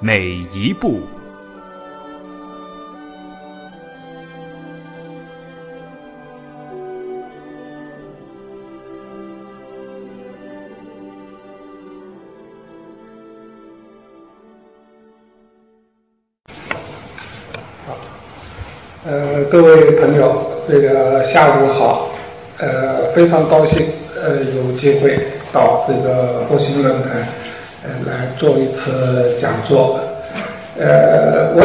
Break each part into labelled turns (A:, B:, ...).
A: 每一步。
B: 呃，各位朋友，这个下午好。呃，非常高兴，呃，有机会到这个复兴论坛，来做一次讲座。呃，我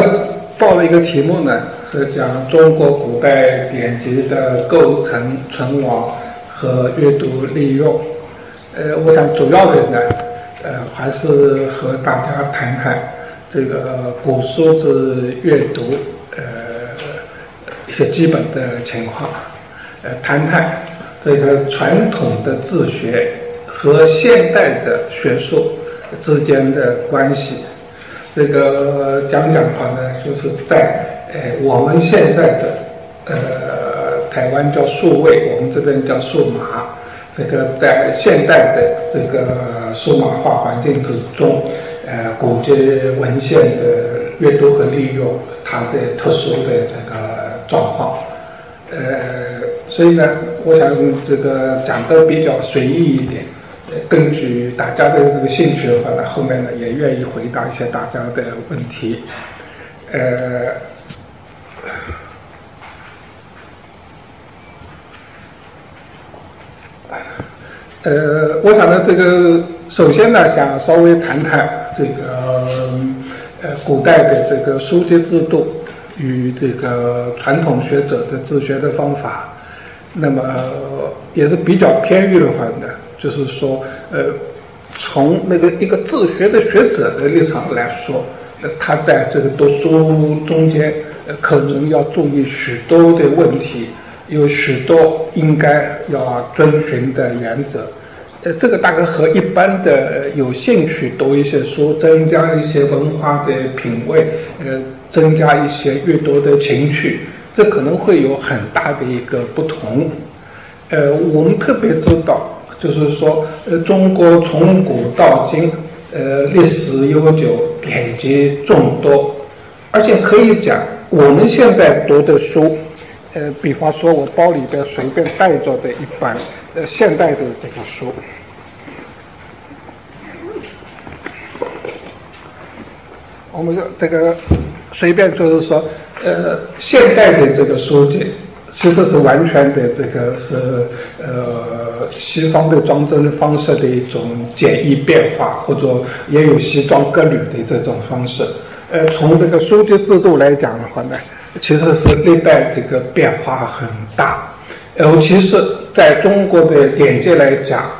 B: 报了一个题目呢，是讲中国古代典籍的构成、存亡和阅读利用。呃，我想主要的呢，呃，还是和大家谈谈这个古书之阅读，呃，一些基本的情况。呃，谈谈这个传统的自学和现代的学术之间的关系。这个讲讲话呢，就是在呃我们现在的呃台湾叫数位，我们这边叫数码。这个在现代的这个数码化环境之中，呃，古籍文献的阅读和利用，它的特殊的这个状况，呃。所以呢，我想这个讲的比较随意一点，根据大家的这个兴趣的话呢，后面呢也愿意回答一些大家的问题。呃，呃，我想呢，这个首先呢，想稍微谈谈这个呃古代的这个书籍制度与这个传统学者的自学的方法。那么也是比较偏迂的话呢，就是说，呃，从那个一个自学的学者的立场来说，呃，他在这个读书中间，呃，可能要注意许多的问题，有许多应该要遵循的原则，呃，这个大概和一般的有兴趣读一些书，增加一些文化的品味，呃，增加一些阅读的情趣。这可能会有很大的一个不同，呃，我们特别知道，就是说，呃，中国从古到今，呃，历史悠久，典籍众多，而且可以讲，我们现在读的书，呃，比方说我包里边随便带着的一本，呃，现代的这个书，我们这个随便就是说。呃，现代的这个书籍其实是完全的这个是呃西方的装帧方式的一种简易变化，或者也有西装革履的这种方式。呃，从这个书籍制度来讲的话呢，其实是历代这个变化很大。尤其是在中国的典籍来讲，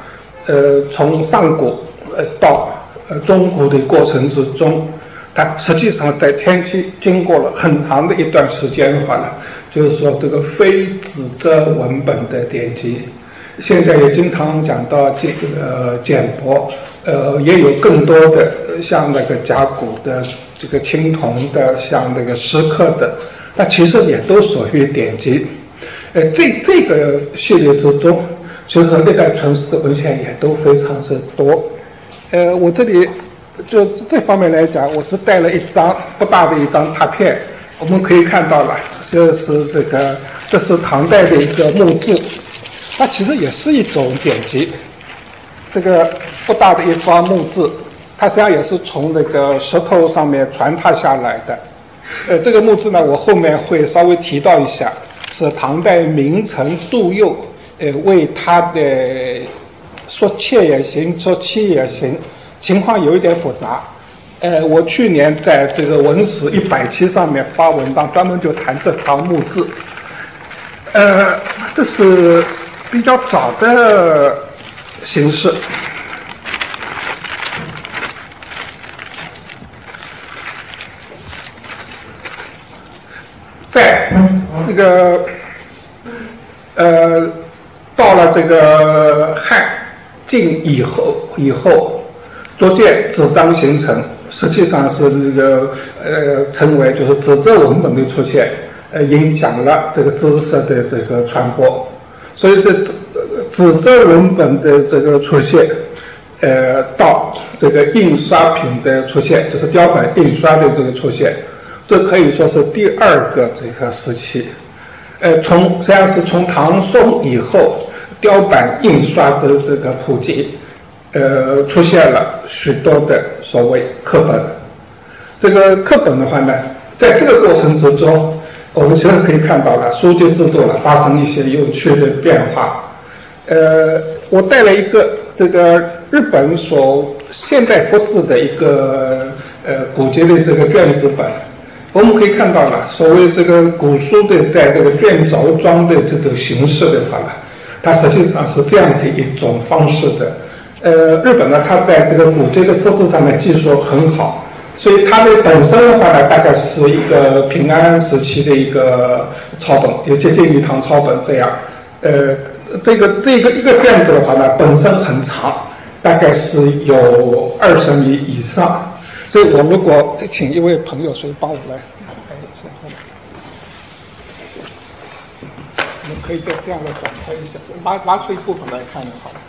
B: 呃，从上古呃到呃中古的过程之中。它实际上在天气经过了很长的一段时间的话呢，就是说这个非纸质文本的典籍，现在也经常讲到简呃简帛，呃也有更多的像那个甲骨的这个青铜的，像那个石刻的，那其实也都属于典籍。呃，这这个系列之中，就是历代存世的文献也都非常之多。呃，我这里。就这方面来讲，我只带了一张不大的一张拓片，我们可以看到了，这是这个，这是唐代的一个墓志，它其实也是一种典籍。这个不大的一方墓志，它实际上也是从那个石头上面传拓下来的。呃，这个墓志呢，我后面会稍微提到一下，是唐代名臣杜佑，呃，为他的说妾也行，说妻也行。情况有一点复杂，呃，我去年在这个文史一百期上面发文章，专门就谈这方墓志，呃，这是比较早的形式。在这个呃到了这个汉晋以后以后逐渐纸张形成实际上是这个呃成为就是纸质文本的出现呃影响了这个知识的这个传播。所以这纸纸质文本的这个出现。呃，到这个印刷品的出现，就是雕版印刷的这个出现，这可以说是第二个这个时期。呃，从实际上是从唐宋以后，雕版印刷的这个普及，呃，出现了许多的所谓课本。这个课本的话呢，在这个过程之中，我们其实可以看到了书籍制度呢发生一些有趣的变化。呃，我带了一个这个日本所现代复制的一个呃古籍的这个卷子本，我们可以看到了，所谓这个古书的在这个卷轴装的这个形式的话呢，它实际上是这样的一种方式的。呃，日本呢，它在这个古籍的复制上面技术很好，所以它的本身的话呢，大概是一个平安时期的一个抄本，也接近于唐抄本这样，呃。这个这个一个卷子的话呢，本身很长，大概是有二十米以上，所以我如果请一位朋友，谁帮我来？我们可以再这样的展开一下，拿拿出一部分来看就好了。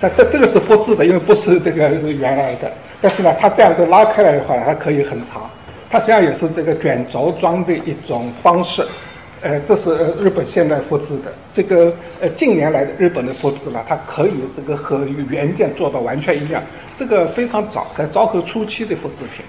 B: 这这这个是复制的，因为不是这个原来的，但是呢，它这样子拉开来的话，它可以很长，它实际上也是这个卷轴装的一种方式。呃，这是日本现代复制的。这个呃，近年来的日本的复制呢，它可以这个和原件做到完全一样。这个非常早，在昭和初期的复制品。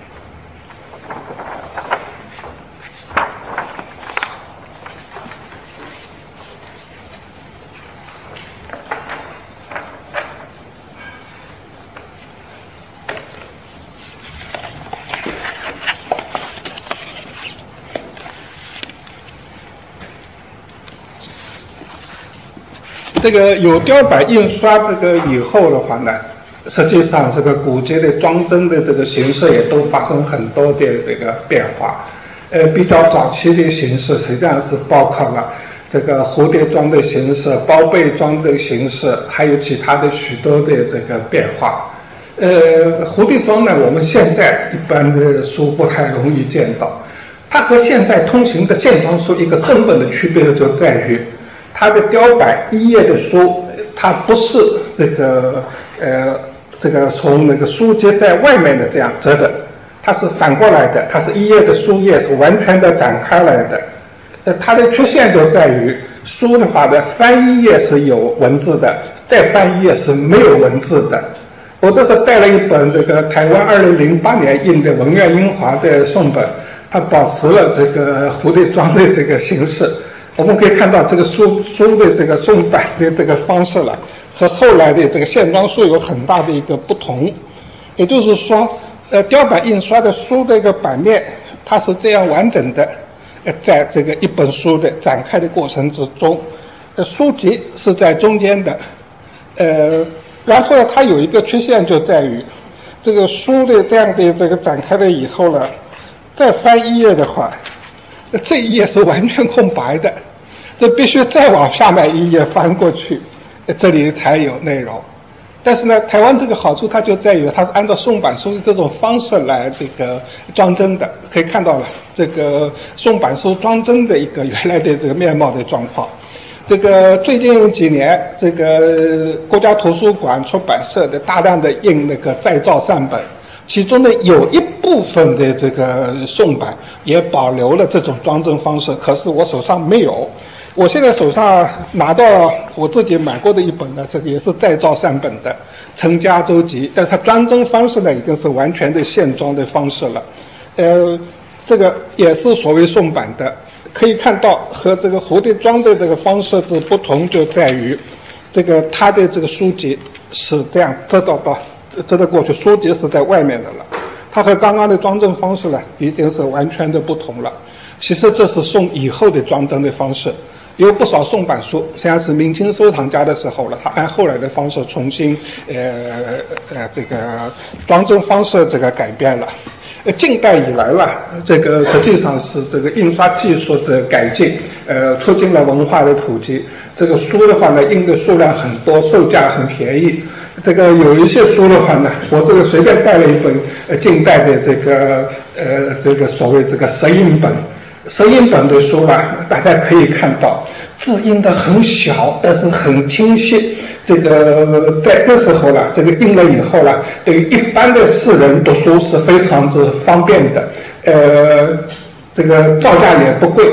B: 这个有雕版印刷这个以后的话呢，实际上这个古籍的装帧的这个形式也都发生很多的这个变化。呃，比较早期的形式实际上是包括了这个蝴蝶装的形式、包被装的形式，还有其他的许多的这个变化。呃，蝴蝶装呢，我们现在一般的书不太容易见到。它和现在通行的线装书一个根本的区别就在于。它的雕版一页的书，它不是这个呃，这个从那个书接在外面的这样折的，它是反过来的，它是一页的书页是完全的展开来的。呃，它的缺陷就在于书的话的翻一页是有文字的，再翻一页是没有文字的。我这是带了一本这个台湾二零零八年印的文苑英华的宋本，它保持了这个蝴蝶装的这个形式。我们可以看到这个书书的这个宋版的这个方式了，和后来的这个线装书有很大的一个不同。也就是说，呃，雕版印刷的书的一个版面，它是这样完整的，呃，在这个一本书的展开的过程之中，呃，书籍是在中间的，呃，然后它有一个缺陷就在于，这个书的这样的这个展开了以后呢，再翻一页的话。这一页是完全空白的，这必须再往下面一页翻过去，这里才有内容。但是呢，台湾这个好处它就在于它是按照宋版书的这种方式来这个装帧的，可以看到了这个宋版书装帧的一个原来的这个面貌的状况。这个最近几年，这个国家图书馆出版社的大量的印那个再造善本。其中呢，有一部分的这个宋版也保留了这种装帧方式，可是我手上没有。我现在手上拿到我自己买过的一本呢，这个也是再造善本的《陈家洲集》，但是它装帧方式呢，已经是完全的线装的方式了。呃，这个也是所谓宋版的，可以看到和这个蝴蝶装的这个方式之不同，就在于这个它的这个书籍是这样折到到。折到过去书籍是在外面的了，它和刚刚的装帧方式呢，已经是完全的不同了。其实这是宋以后的装帧的方式，有不少宋版书，实际上是明清收藏家的时候了，他按后来的方式重新，呃呃这个装帧方式这个改变了。呃，近代以来了，这个实际上是这个印刷技术的改进，呃，促进了文化的普及。这个书的话呢，印的数量很多，售价很便宜。这个有一些书的话呢，我这个随便带了一本呃近代的这个呃这个所谓这个石印本。石印本的书啊，大家可以看到字印的很小，但是很清晰。这个在那时候呢，这个印了以后呢，对于一般的世人读书是非常之方便的。呃，这个造价也不贵。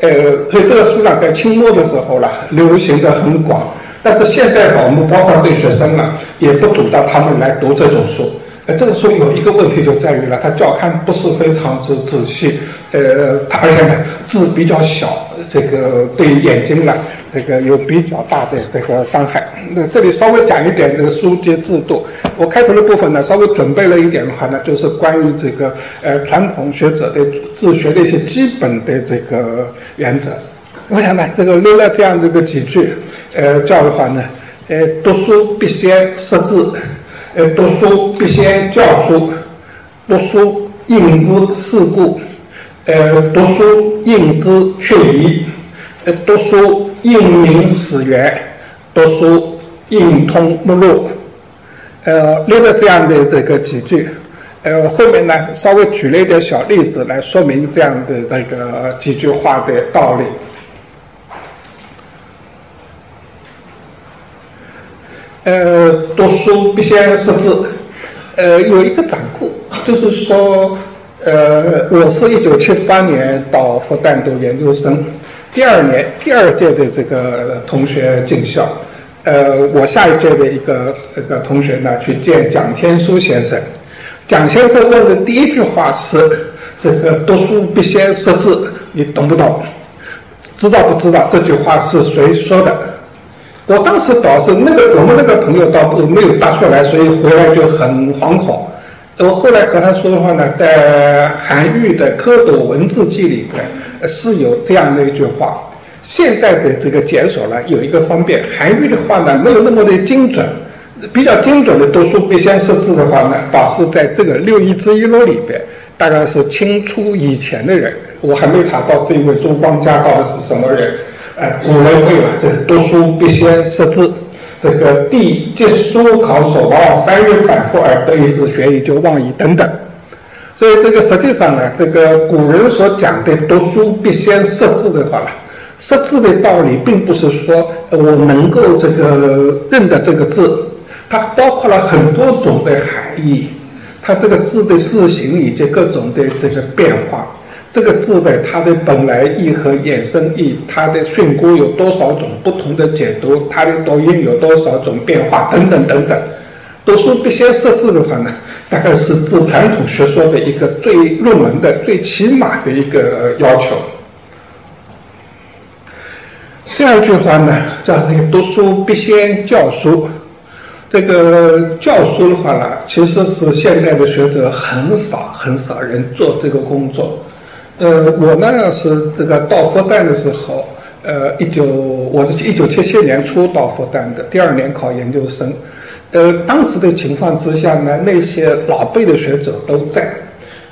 B: 呃，所以这个书呢，在清末的时候呢，流行的很广。但是现在，我们包括对学生呢，也不主张他们来读这种书。这个书有一个问题就在于了，它校勘不是非常之仔细，呃，它而且呢字比较小，这个对眼睛呢这个有比较大的这个伤害。那这里稍微讲一点这个书籍制度。我开头的部分呢稍微准备了一点的话呢，就是关于这个呃传统学者的自学的一些基本的这个原则。我想呢这个列了这样的一个几句，呃，叫的话呢，呃，读书必先识字。呃，读书必先教书，读书应知世故，呃，读书应知确疑，呃，读书应明史源，读书应通目录，呃，列了这样的这个几句，呃，后面呢稍微举了一点小例子来说明这样的这个几句话的道理。呃，读书必先识字。呃，有一个掌故，就是说，呃，我是一九七八年到复旦读研究生，第二年第二届的这个同学进校，呃，我下一届的一个这个同学呢去见蒋天书先生，蒋先生问的第一句话是：这个读书必先识字，你懂不懂？知道不知道这句话是谁说的？我当时倒是那个我们那个朋友倒没有答出来，所以回来就很惶恐。我后来和他说的话呢，在韩愈的《蝌蚪文字记》里边是有这样的一句话。现在的这个检索呢有一个方便，韩愈的话呢没有那么的精准，比较精准的读书必先识字的话呢，倒是在这个《六艺之一录》里边，大概是清初以前的人，我还没查到这位朱光家到底是什么人。哎，古人会嘛，这读书必先识字，这个地借书考所望，三月反复而得一字，学以就忘矣等等。所以这个实际上呢，这个古人所讲的读书必先识字的话呢，识字的道理并不是说我能够这个认得这个字，它包括了很多种的含义，它这个字的字形以及各种的这个变化。这个字的它的本来意和衍生意，它的训诂有多少种不同的解读，它的读音有多少种变化等等等等。读书必先识字的话呢，大概是自传统学说的一个最入门的、最起码的一个要求。第二句话呢，叫这个读书必先教书。这个教书的话呢，其实是现代的学者很少很少人做这个工作。呃，我呢是这个到复旦的时候，呃，一九我是一九七七年初到复旦的，第二年考研究生。呃，当时的情况之下呢，那些老辈的学者都在。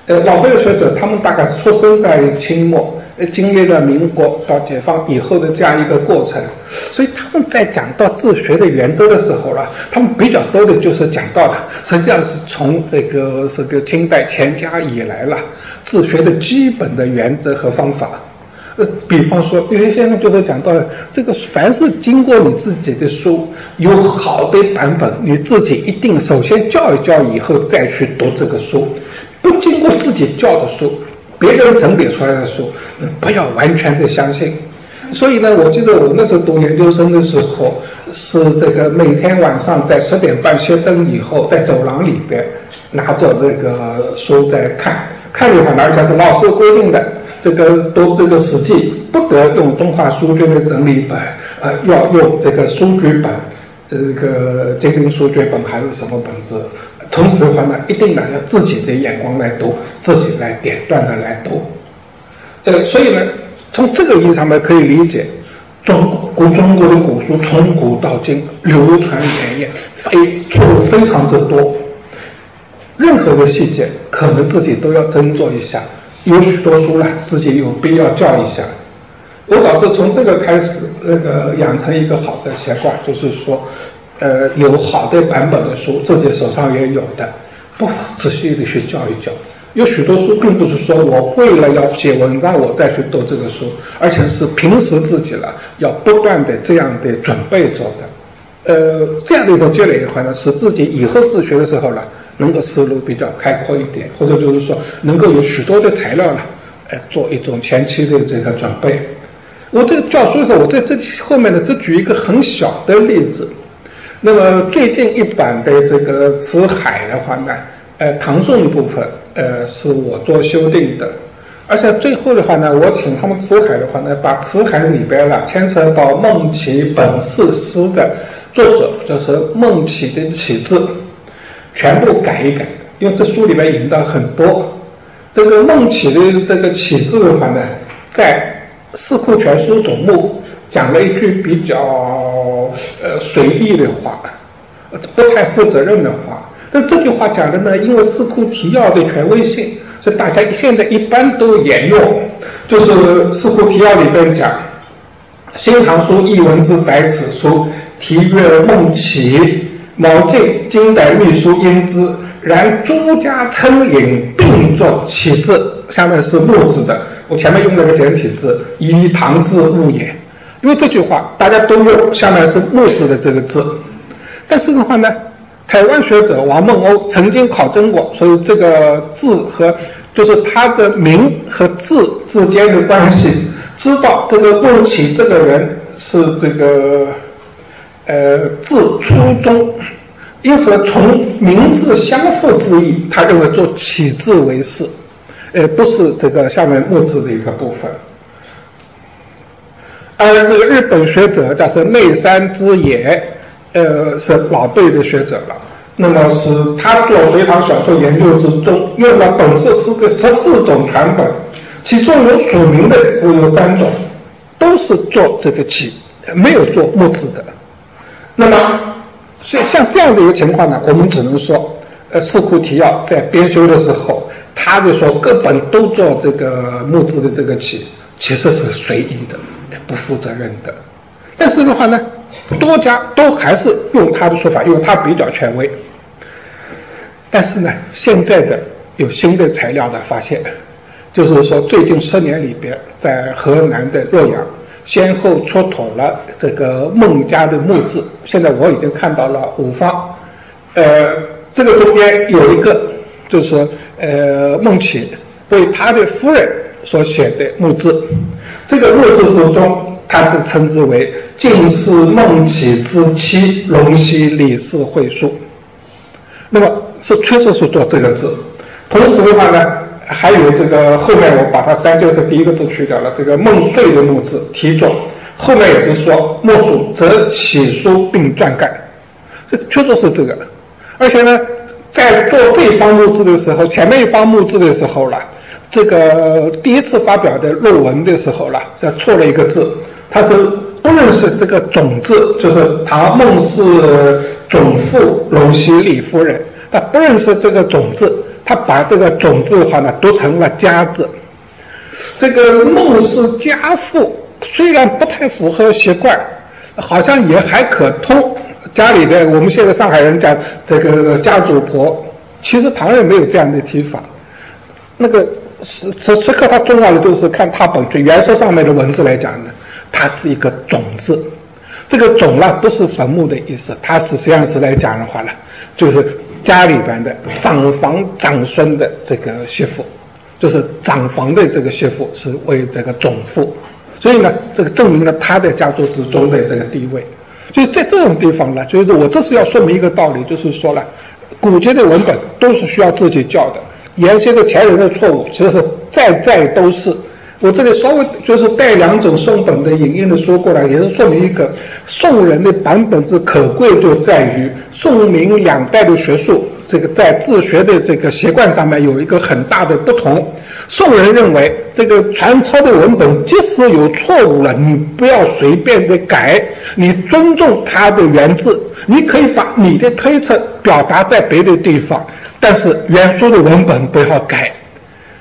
B: 呃，老辈的学者他们大概出生在清末。经历了民国到解放以后的这样一个过程，所以他们在讲到自学的原则的时候呢，他们比较多的就是讲到了，实际上是从这个这个清代乾嘉以来了，自学的基本的原则和方法。呃，比方说，有些先生就是讲到了，这个凡是经过你自己的书有好的版本，你自己一定首先教一教，以后再去读这个书，不经过自己教的书。别人整理出来的书，不要完全的相信。所以呢，我记得我那时候读研究生的时候，是这个每天晚上在十点半熄灯以后，在走廊里边拿着这个书在看，看的话，而且是老师规定的，这个读这个《史记》不得用中华书卷的整理本，呃，要用这个书局本，这个精灵书卷本还是什么本子。同时的话呢，一定呢要自己的眼光来读，自己来点断的来读。呃，所以呢，从这个意义上面可以理解，中古中国的古书从古到今流传绵延，非错误非常之多。任何的细节，可能自己都要斟酌一下。有许多书呢，自己有必要教一下。我倒是从这个开始，那个养成一个好的习惯，就是说，呃，有好的版本的书，自己手上也有的，不妨仔细的去教一教。有许多书，并不是说我为了要写文章我再去读这个书，而且是平时自己了要不断的这样的准备着的。呃，这样的一种积累的话呢，使自己以后自学的时候呢。能够思路比较开阔一点，或者就是说能够有许多的材料呢，哎，做一种前期的这个准备。我这个教书的时候，我在这后面呢，只举一个很小的例子。那么最近一版的这个《辞海》的话呢，呃，唐宋部分，呃，是我做修订的。而且最后的话呢，我请他们《辞海》的话呢，把《辞海》里边了牵扯到孟起本四诗的作者，就是孟起的起字。全部改一改，因为这书里面引到很多这个孟起的这个起字的话呢，在《四库全书总目》讲了一句比较呃随意的话，不太负责任的话。那这句话讲的呢，因为《四库提要》的权威性，所以大家现在一般都沿用。就是《四库提要》里边讲，《新唐书译文之载此书，题曰孟起》。某晋金代秘书应知，然朱家称引并作起字，下面是木字的。我前面用了个简体字，以唐字误也。因为这句话大家都用，下面是木字的这个字。但是的话呢，台湾学者王梦欧曾经考证过，所以这个字和就是他的名和字之间的关系，知道这个孟起这个人是这个。呃，字初中，因此从名字相互之意，他认为做起字为是，呃，不是这个下面木字的一个部分。而那个日本学者叫做内山之野，呃，是老辈的学者了。那么是他做隋唐小说研究之中，用了本色诗的十四种传本，其中有署名的只有三种，都是做这个漆，没有做木质的。那么，像像这样的一个情况呢，我们只能说，呃，《四库提要》在编修的时候，他就说各本都做这个木质的这个漆，其实是随意的，不负责任的。但是的话呢，多家都还是用他的说法，因为他比较权威。但是呢，现在的有新的材料的发现，就是说最近十年里边，在河南的洛阳。先后出土了这个孟家的墓志，现在我已经看到了五方，呃，这个中间有一个就是呃孟起为他的夫人所写的墓志，这个墓志之中，他是称之为“晋是孟起之妻龙溪李氏会书”，那么是确实是做这个字，同时的话呢。还有这个后面我把它删就是第一个字去掉了，这个孟遂的墓志题作，后面也是说莫属则起书并撰盖，这确实是这个。而且呢，在做这一方墓志的时候，前面一方墓志的时候了，这个第一次发表的论文的时候了，这错了一个字，他是不认识这个总字，就是唐孟氏总妇龙溪李夫人，他不认识这个总字。他把这个“种”字的话呢，读成了“家”字。这个孟氏家父虽然不太符合习惯，好像也还可通。家里的我们现在上海人讲这个家主婆，其实唐人没有这样的提法。那个此此刻它重要的就是看它本身原书上面的文字来讲呢，它是一个“种”字。这个“种”呢，不是坟墓的意思，它是实际上是来讲的话呢，就是。家里边的长房长孙的这个媳妇，就是长房的这个媳妇是为这个种妇，所以呢，这个证明了他的家族之中的这个地位。所以在这种地方呢，就是我这是要说明一个道理，就是说了，古籍的文本都是需要自己教的，原先的前人的错误其实在在都是，我这里稍微就是带两种宋本的影印的说过来，也是说明一个宋人的版本之可贵，就在于宋明两代的学术，这个在自学的这个习惯上面有一个很大的不同。宋人认为，这个传抄的文本即使有错误了，你不要随便的改，你尊重它的原字，你可以把你的推测表达在别的地方，但是原书的文本不要改。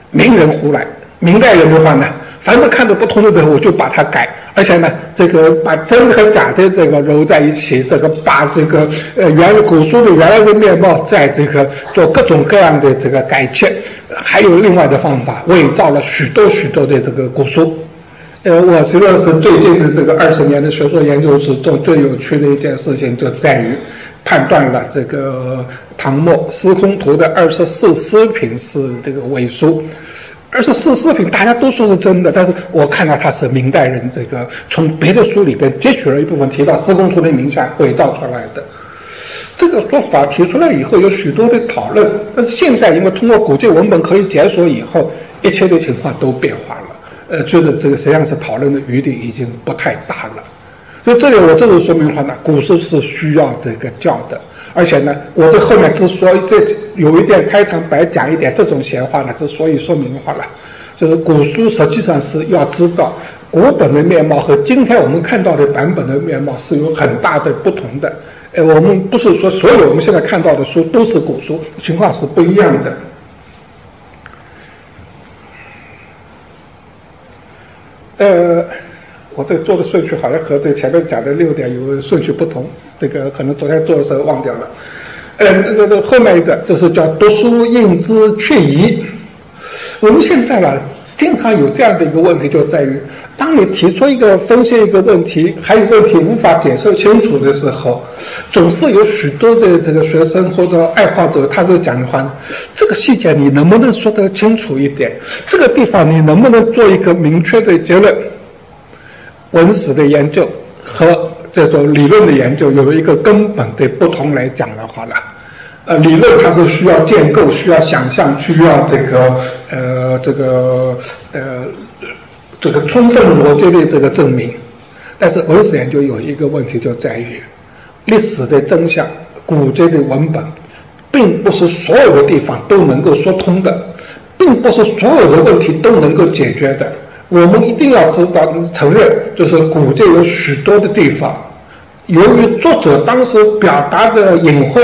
B: 明人胡来。明代人的话呢，凡是看着不同的人，我就把它改，而且呢，这个把真和假的这个揉在一起，这个把这个呃原古书的原来的面貌，在这个做各种各样的这个改切，还有另外的方法，伪造了许多许多的这个古书。呃，我实际上是最近的这个二十年的学术研究之中最有趣的一件事情，就在于判断了这个唐末《司空图》的二十四诗品是这个伪书。二十四视频大家都说是真的，但是我看到他是明代人这个从别的书里边截取了一部分提到施工图的名下伪造出来的。这个说法提出来以后有许多的讨论，但是现在因为通过古籍文本可以检索以后，一切的情况都变化了。呃，觉得这个实际上是讨论的余地已经不太大了。所以这里我这里说明的话呢，古书是需要这个教的。而且呢，我这后面之所以这有一点开场白讲一点这种闲话呢，之所以说明话了，就是古书实际上是要知道古本的面貌和今天我们看到的版本的面貌是有很大的不同的。呃，我们不是说所有我们现在看到的书都是古书，情况是不一样的。呃。我这做的顺序好像和这前面讲的六点有顺序不同，这个可能昨天做的时候忘掉了。呃，那个后面一个就是叫读书应知确疑。我们现在呢，经常有这样的一个问题，就在于当你提出一个分析一个问题，还有问题无法解释清楚的时候，总是有许多的这个学生或者爱好者，他是讲的话，这个细节你能不能说得清楚一点？这个地方你能不能做一个明确的结论？文史的研究和这种理论的研究有一个根本的不同来讲的话呢，呃，理论它是需要建构、需要想象、需要这个呃这个呃这个充分逻辑的这个证明，但是文史研究有一个问题就在于，历史的真相、古籍的文本，并不是所有的地方都能够说通的，并不是所有的问题都能够解决的。我们一定要知道、承认，就是古代有许多的地方，由于作者当时表达的隐晦，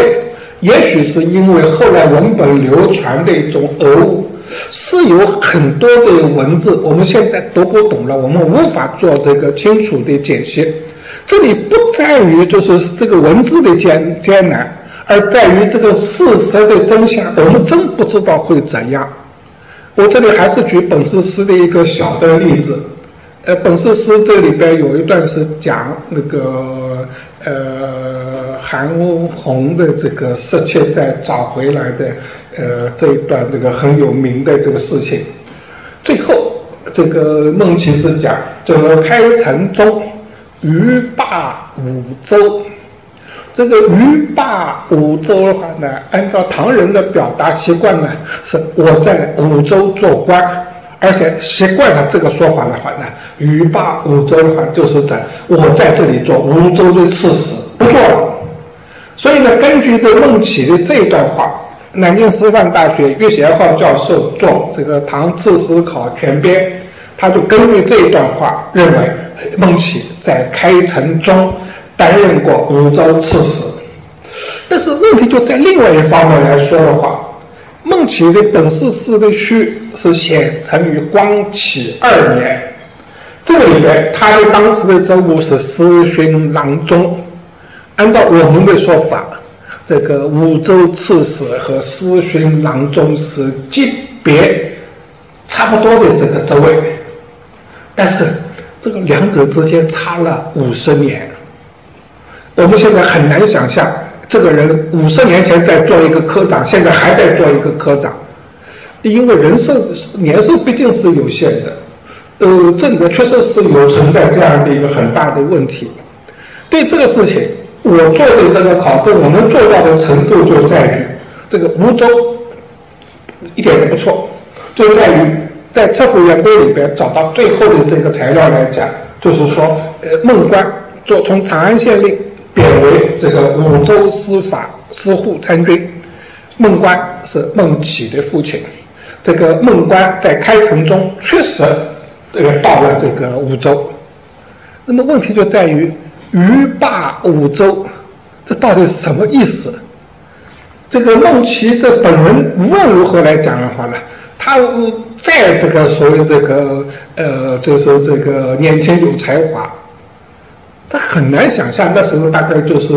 B: 也许是因为后来文本流传的一种讹误，是有很多的文字我们现在读不懂了，我们无法做这个清楚的解析。这里不在于就是这个文字的艰艰难，而在于这个事实的真相，我们真不知道会怎样。我这里还是举本世诗的一个小的例子，呃，本世诗这里边有一段是讲那个呃韩红的这个失窃再找回来的，呃这一段这个很有名的这个事情。最后这个孟其是讲，这个开城中鱼霸五州。这个鱼霸五州的话呢，按照唐人的表达习惯呢，是我在五州做官，而且习惯了这个说法的话呢，鱼霸五州的话就是在我在这里做五州的刺史，不做了。所以呢，根据这孟起的这一段话，南京师范大学岳贤浩教授做这个唐刺史考全编，他就根据这一段话认为，孟起在开城中。担任过五州刺史，但是问题就在另外一方面来说的话，孟起的本世诗的序是显成于光启二年，这里边他的当时的职务是司勋郎中。按照我们的说法，这个五州刺史和司勋郎中是级别差不多的这个职位，但是这个两者之间差了五十年。我们现在很难想象，这个人五十年前在做一个科长，现在还在做一个科长，因为人寿年寿毕竟是有限的。呃，这里面确实是有存在这样的一个很大的问题。对这个事情，我做的这个考证，我能做到的程度就在于，这个梧州一点都不错，就在于在《车府元规》里边找到最后的这个材料来讲，就是说，呃，孟观做从长安县令贬为这个武州司法司户参军。孟观是孟起的父亲，这个孟观在开城中确实这个到了这个武州。那么问题就在于鱼霸武州，这到底是什么意思？这个孟起的本人无论如何来讲的话呢？他在这个所谓这个呃，就是这个年轻有才华，他很难想象那时候大概就是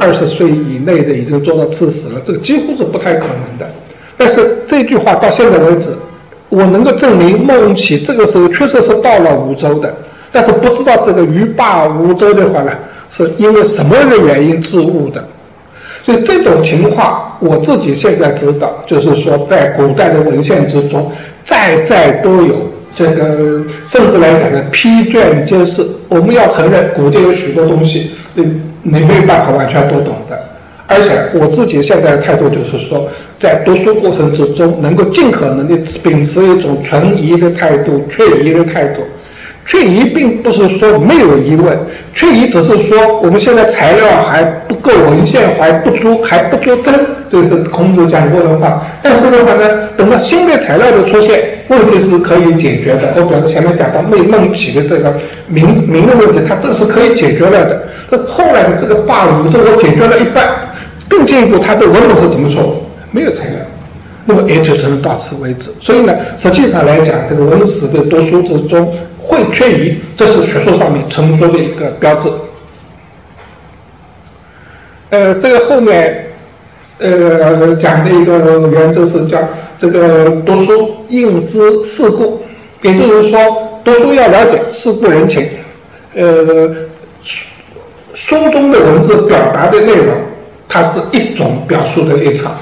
B: 二十岁以内的已经做到刺史了，这个几乎是不太可能的。但是这句话到现在为止，我能够证明孟起这个时候确实是到了梧州的，但是不知道这个鱼霸梧州的话呢，是因为什么样的原因致误的。所以这种情况，我自己现在知道，就是说，在古代的文献之中，在在都有这个，甚至来讲呢，批卷就是。我们要承认，古代有许多东西，你你没有办法完全都懂的。而且我自己现在的态度就是说，在读书过程之中，能够尽可能的秉持一种存疑的态度、确疑的态度。确疑并不是说没有疑问，确疑只是说我们现在材料还不够，文献还不足，还不足真，这是孔子讲过的话。但是的话呢，等到新的材料的出现，问题是可以解决的。我表示前面讲到孟孟起的这个名名的问题，它这是可以解决了的。那后来的这个霸武，这我解决了一半，更进一步，他的文本是怎么说？没有材料，那么也就只能到此为止。所以呢，实际上来讲，这个文史的读书之中。会缺疑，这是学术上面成熟的一个标志。呃，这个后面呃讲的一个原则是叫这个读书应知世故，也就是说读书要了解世故人情。呃，书中的文字表达的内容，它是一种表述的立场，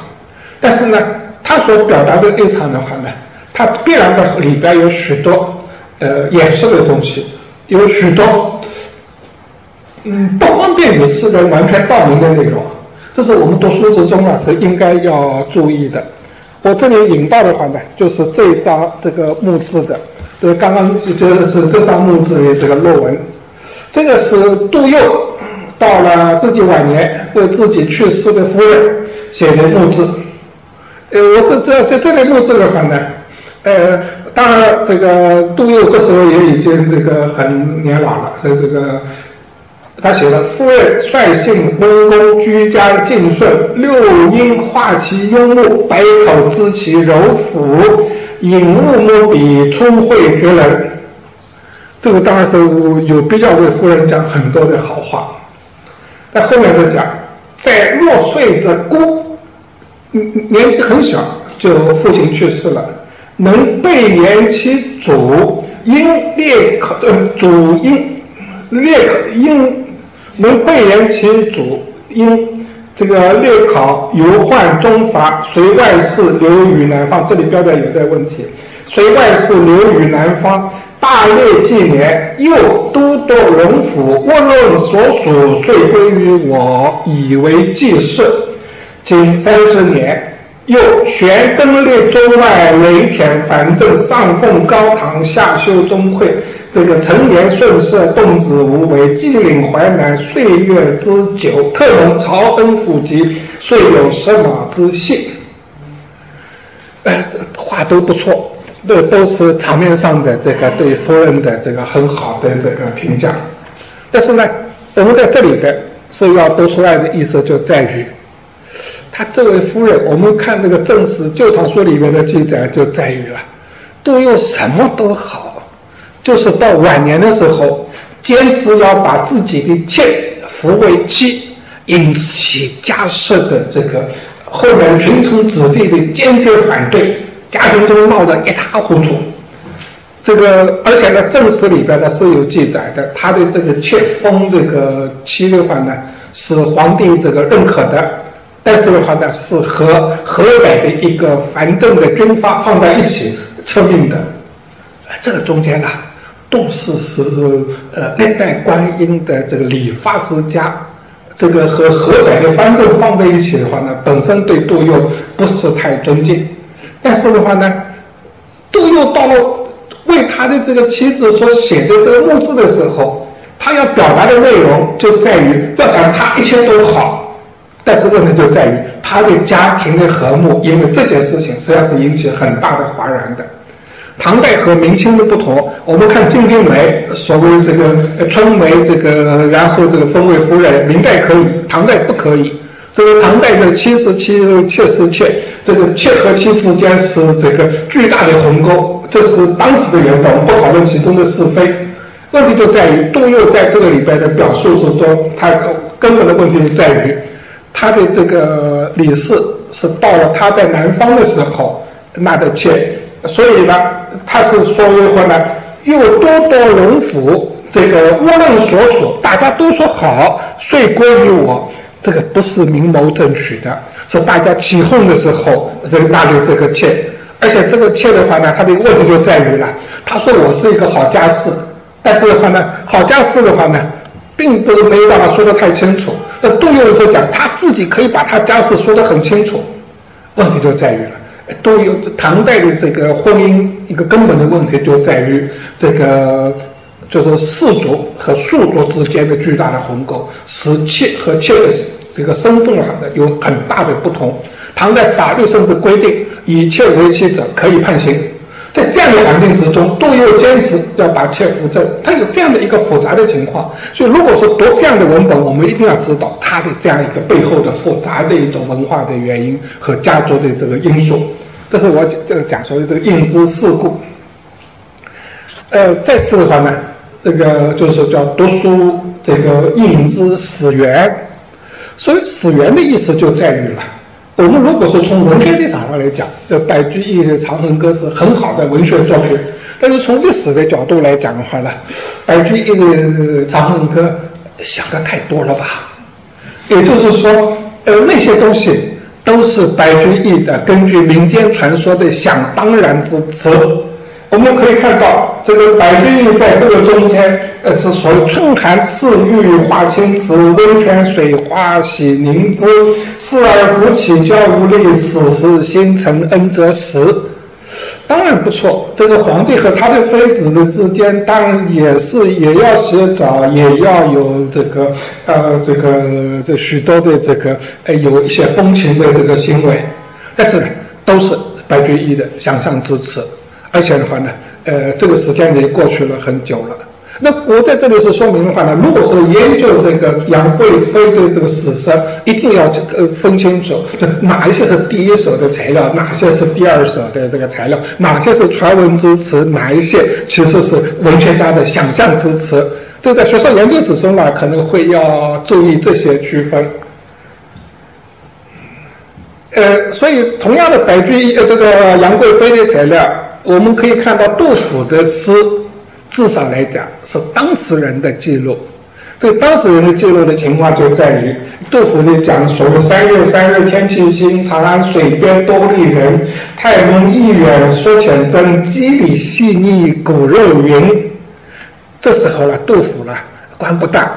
B: 但是呢，它所表达的立场的话呢，它必然的里边有许多。呃，演示的东西有许多，嗯，不方便你世人完全道明的内容，这是我们读书之中啊是应该要注意的。我这里引到的话呢，就是这一张这个木字的，就是刚刚就是这张木字的这个论文，这个是杜佑到了自己晚年为自己去世的夫人写的墓志。呃，我这这在这里录字的话呢，呃。当然，这个杜佑这时候也已经这个很年老了，所以这个他写了：夫人率性温公，居家敬顺，六音化其幽默，百口知其柔抚，引物目笔，聪慧绝人。这个当然是有必要为夫人讲很多的好话。但后面再讲，在六岁的孤，年纪很小就父亲去世了。能背言其主，因列考呃主因列考因能背言其主，因这个列考由宦中伐，随外事流于南方。这里标的有点问题。随外事流于南方，大列纪年，又都督荣府，无论所属，遂归于我，以为祭祀，仅三十年。又悬灯列中外，雷田繁正，上奉高堂，下修中馈。这个陈年顺色，动子无为，既领淮南，岁月之久，特蒙朝恩抚及，遂有十马之幸。哎，话都不错，都都是场面上的这个对夫人的这个很好的这个评价。但是呢，我们在这里边是要读出来的意思就在于。他这位夫人，我们看那个正史《旧唐书》里面的记载，就在于了，都有什么都好，就是到晚年的时候，坚持要把自己的妾扶为妻，引起家室的这个后面群臣子弟的坚决反对，家庭中闹得一塌糊涂。这个而且呢，正史里边呢是有记载的，他的这个妾封这个妻的话呢，是皇帝这个认可的。但是的话呢，是和河北的一个樊镇的军阀放在一起策应的，这个中间呢，杜氏是呃历代观音的这个理发之家，这个和河北的藩镇放在一起的话呢，本身对杜佑不是太尊敬，但是的话呢，杜佑到了为他的这个妻子所写的这个墓志的时候，他要表达的内容就在于要讲他一切都好，但是问题就在于他的家庭的和睦，因为这件事情实际上是引起很大的哗然的。唐代和明清的不同，我们看《金瓶梅》，所谓这个春梅，这个然后这个封为夫人，明代可以，唐代不可以。这个唐代的妻是妻，妾是妾，这个妾和妻之间是这个巨大的鸿沟，这是当时的原则，我们不讨论其中的是非。问题就在于杜佑在这个里边的表述之中，他根本的问题就在于他的这个李氏是到了他在南方的时候纳的妾，所以呢。他是说为话呢，又多多荣府，这个无论所属，大家都说好，遂归于我。这个不是明谋正取的，是大家起哄的时候，这个纳的这个妾。而且这个妾的话呢，他的问题就在于了，他说我是一个好家世，但是的话呢，好家世的话呢，并不是没有办法说得太清楚。那杜佑说讲他自己可以把他家事说得很清楚，问题就在于了。都有唐代的这个婚姻一个根本的问题就在于这个，就是氏族和庶族之间的巨大的鸿沟，使妾和妾的这个身份啊的有很大的不同。唐代法律甚至规定，以妾为妻者可以判刑。在这样的环境之中，杜佑坚持要把妾扶正，他有这样的一个复杂的情况。所以，如果说读这样的文本，我们一定要知道他的这样一个背后的复杂的一种文化的原因和家族的这个因素。这是我这个讲说的这个应之事故。呃，再次的话呢，这个就是叫读书这个应之始源。所以始源的意思就在于了。我们如果说从文学立场上来讲，这白居易的《长恨歌》是很好的文学作品，但是从历史的角度来讲的话呢，白居易的《长恨歌》想的太多了吧？也就是说，呃，那些东西都是白居易的根据民间传说的想当然之词。我们可以看到，这个白居易在这个中间，呃，是说春寒赐浴华清池，温泉水花洗凝脂。侍儿扶起娇无力，死时新承恩泽时。当然不错，这个皇帝和他的妃子的之间，当然也是也要洗澡，也要有这个呃这个这许多的这个呃有一些风情的这个行为，但是，都是白居易的想象之词。而且的话呢，呃，这个时间也过去了很久了。那我在这里是说明的话呢，如果是研究这个杨贵妃的这个史实，一定要这个分清楚，哪一些是第一手的材料，哪些是第二手的这个材料，哪些是传闻之词，哪一些其实是文学家的想象之词。这在学术研究之中呢，可能会要注意这些区分。呃，所以同样的白居易呃这个杨贵妃的材料。我们可以看到杜甫的诗，至少来讲是当事人的记录。这当事人的记录的情况就在于，杜甫的讲所谓“三月三日天气新，长安水边多丽人。太公意远说浅真，肌理细腻骨肉匀。”这时候呢，杜甫呢官不大，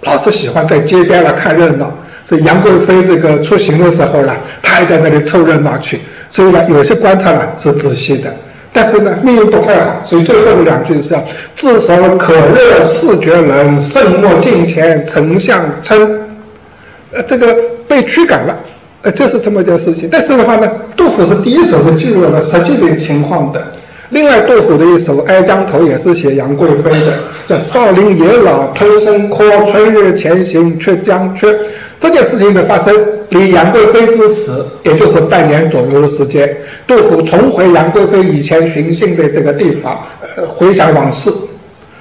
B: 老是喜欢在街边来看热闹。这杨贵妃这个出行的时候呢，他也在那里凑热闹去。所以呢，有些观察呢是仔细的。但是呢，命运不太好，所以最后的两句是：“至少可热视觉冷，慎莫近前丞相称。”呃，这个被驱赶了，呃，就是这么一件事情。但是的话呢，杜甫是第一手的记录了实际的情况的。另外，杜甫的一首《哀江头》也是写杨贵妃的，叫“少陵野老推深阔，春日前行却将缺”。这件事情的发生，离杨贵妃之死也就是半年左右的时间。杜甫重回杨贵妃以前寻衅的这个地方，呃，回想往事，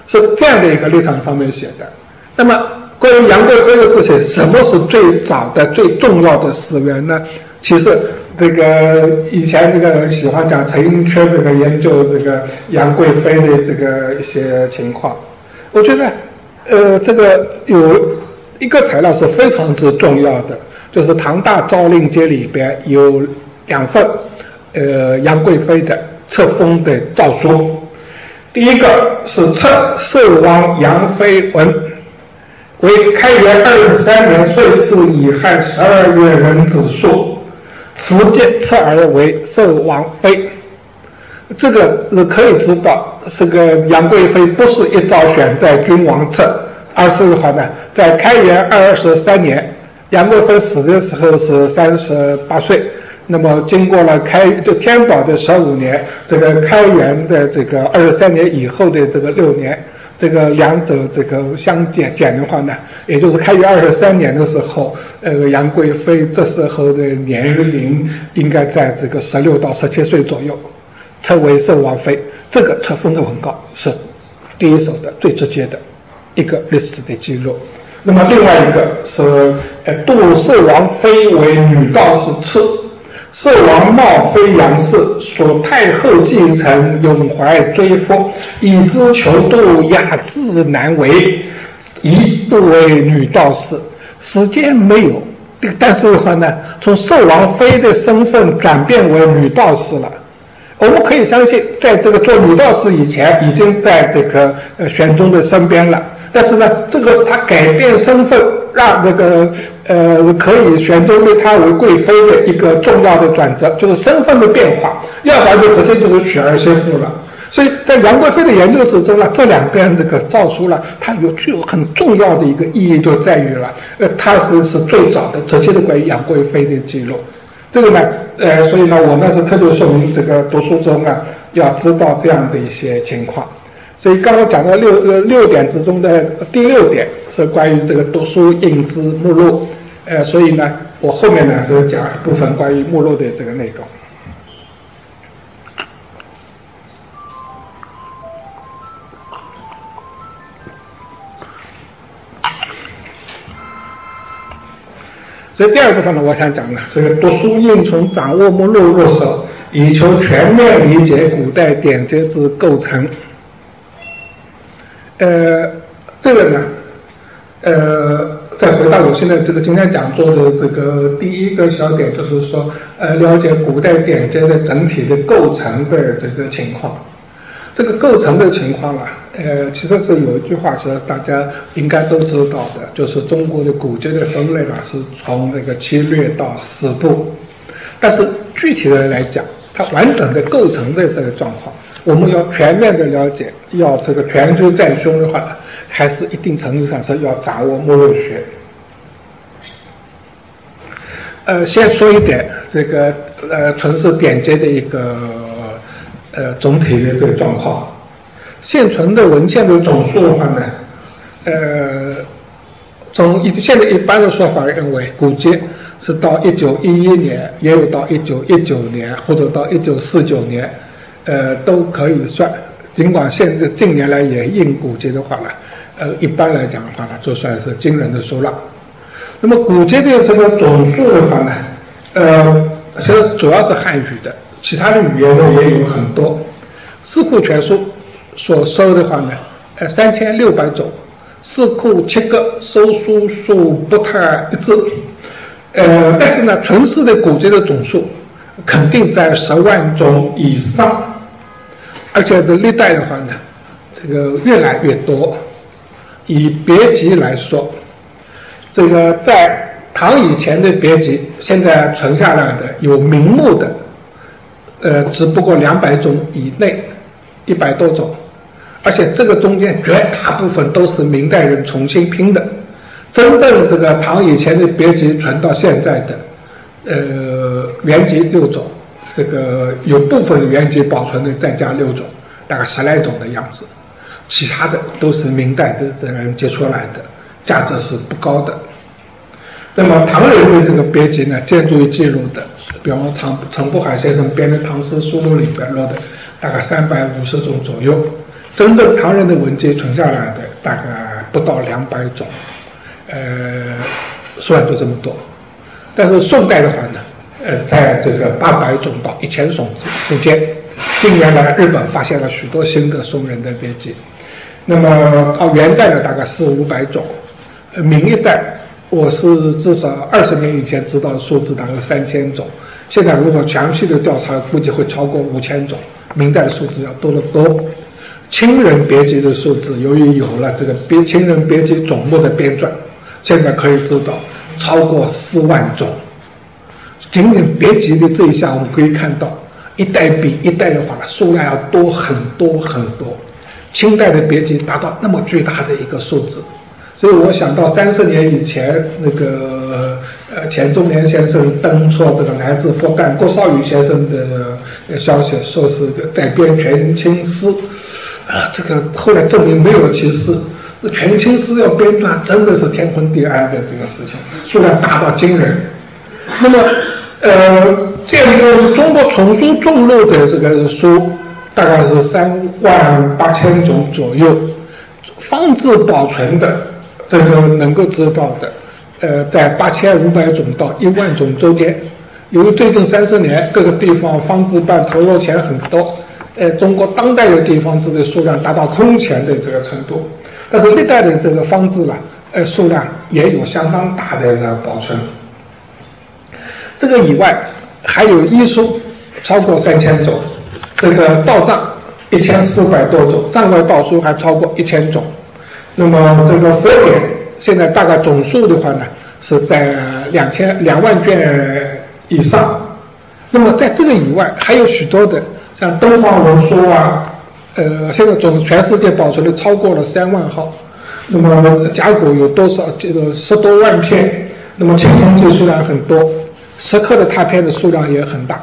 B: 是这样的一个立场上面写的。那么，关于杨贵妃的事情，什么是最早的、最重要的始源呢？其实，这个以前这个喜欢讲陈寅恪这个研究这个杨贵妃的这个一些情况，我觉得，呃，这个有。一个材料是非常之重要的，就是《唐大诏令街》里边有两份，呃，杨贵妃的册封的诏书。第一个是册寿王杨妃文，为开元二十三年岁次乙亥十二月壬子数，此届册而为寿王妃。这个是可以知道，这个杨贵妃不是一朝选在君王侧，而是的话呢，在开元二十三年，杨贵妃死的时候是三十八岁。那么经过了开就天宝的十五年，这个开元的这个二十三年以后的这个六年，这个两者这个相减减的话呢，也就是开元二十三年的时候，呃，杨贵妃这时候的年龄应该在这个十六到十七岁左右，称为寿王妃，这个册封的文告是第一手的最直接的一个历史的记录。那么另外一个是呃，杜寿王妃为女道士次。寿王茂妃杨氏，属太后继承，永怀追封，以知求度雅致难为，一度为女道士。时间没有，但是的话呢，从寿王妃的身份转变为女道士了。我们可以相信，在这个做女道士以前，已经在这个呃玄宗的身边了。但是呢，这个是他改变身份，让这个呃可以选中立她为贵妃的一个重要的转折，就是身份的变化。要不然就直接就是娶儿媳妇了。所以在杨贵妃的研究之中呢，这两边这个诏书呢，它有具有很重要的一个意义，就在于了，呃，它是是最早的直接的关于杨贵妃的记录。这个呢，呃，所以呢，我们是特别说明这个读书中啊，要知道这样的一些情况。所以刚刚讲到六呃六点之中的第六点是关于这个读书印字目录，呃，所以呢，我后面呢是讲一部分关于目录的这个内容。所以第二部分呢，我想讲呢，这个读书应从掌握目录入手，以求全面理解古代典籍之构成。呃，这个呢，呃，再回到我现在这个今天讲座的这个第一个小点，就是说，呃，了解古代典籍的整体的构成的这个情况。这个构成的情况啊，呃，其实是有一句话是大家应该都知道的，就是中国的古籍的分类啊，是从那个七略到十部，但是具体的来讲，它完整的构成的这个状况。我们要全面的了解，要这个全球在胸的话，还是一定程度上是要掌握目录学。呃，先说一点这个呃纯是典籍的一个呃总体的这个状况。现存的文献的总数的话呢，呃，从一现在一般的说法认为，古籍是到一九一一年，也有到一九一九年，或者到一九四九年。呃，都可以算，尽管现在近年来也印古籍的话呢，呃，一般来讲的话呢，就算是惊人的数量。那么古籍的这个总数的话呢，呃，其实主要是汉语的，其他的语言呢也有很多。四库全书所收的话呢，呃，三千六百种，四库七个，收书数不太一致。呃，但是呢，存世的古籍的总数肯定在十万种以上。而且这历代的话呢，这个越来越多。以别集来说，这个在唐以前的别集，现在存下来的有名目的，呃，只不过两百种以内，一百多种。而且这个中间绝大部分都是明代人重新拼的。真正这个唐以前的别集传到现在的，呃，原集六种。这个有部分原籍保存的再加六种，大概十来种的样子，其他的都是明代的这人接出来的，价值是不高的。那么唐人的这个编辑呢，建筑于记录的，比方陈陈不海先生编的《唐诗书录》里边落的，大概三百五十种左右。真正唐人的文件存下来的，大概不到两百种，呃，数量就这么多。但是宋代的话呢？呃，在这个八百种到一千种之间，近年来日本发现了许多新的宋人的编辑。那么到元代呢，大概四五百种。呃，明一代，我是至少二十年以前知道的数字大概三千种。现在如果详细的调查，估计会超过五千种。明代数字要多得多。清人别辑的数字，由于有了这个别清人别辑总目的编撰，现在可以知道超过四万种。仅仅别集的这一项，我们可以看到，一代比一代的话呢，数量要多很多很多。清代的别集达到那么巨大的一个数字，所以我想到三十年以前那个呃钱钟年先生登出这个来自复旦郭绍宇先生的消息，说是在编全清诗，啊，这个后来证明没有其事。那全清诗要编撰，真的是天昏地暗的这个事情，数量大到惊人。那么，呃，这个中国丛书重录的这个书。大概是三万八千种左右，方志保存的这个能够知道的，呃，在八千五百种到一万种之间。由于最近三十年各个地方方志办投入钱很多，呃，中国当代的地方志的数量达到空前的这个程度，但是历代的这个方志呢，呃，数量也有相当大的个保存。这个以外，还有医书超过三千种。这个道藏一千四百多种，藏外道书还超过一千种。那么这个佛典现在大概总数的话呢，是在两千两万卷以上。那么在这个以外，还有许多的像东方文书啊，呃，现在总全世界保存的超过了三万号。那么甲骨有多少？这个十多万片。那么青铜器数量很多，石刻的拓片的数量也很大。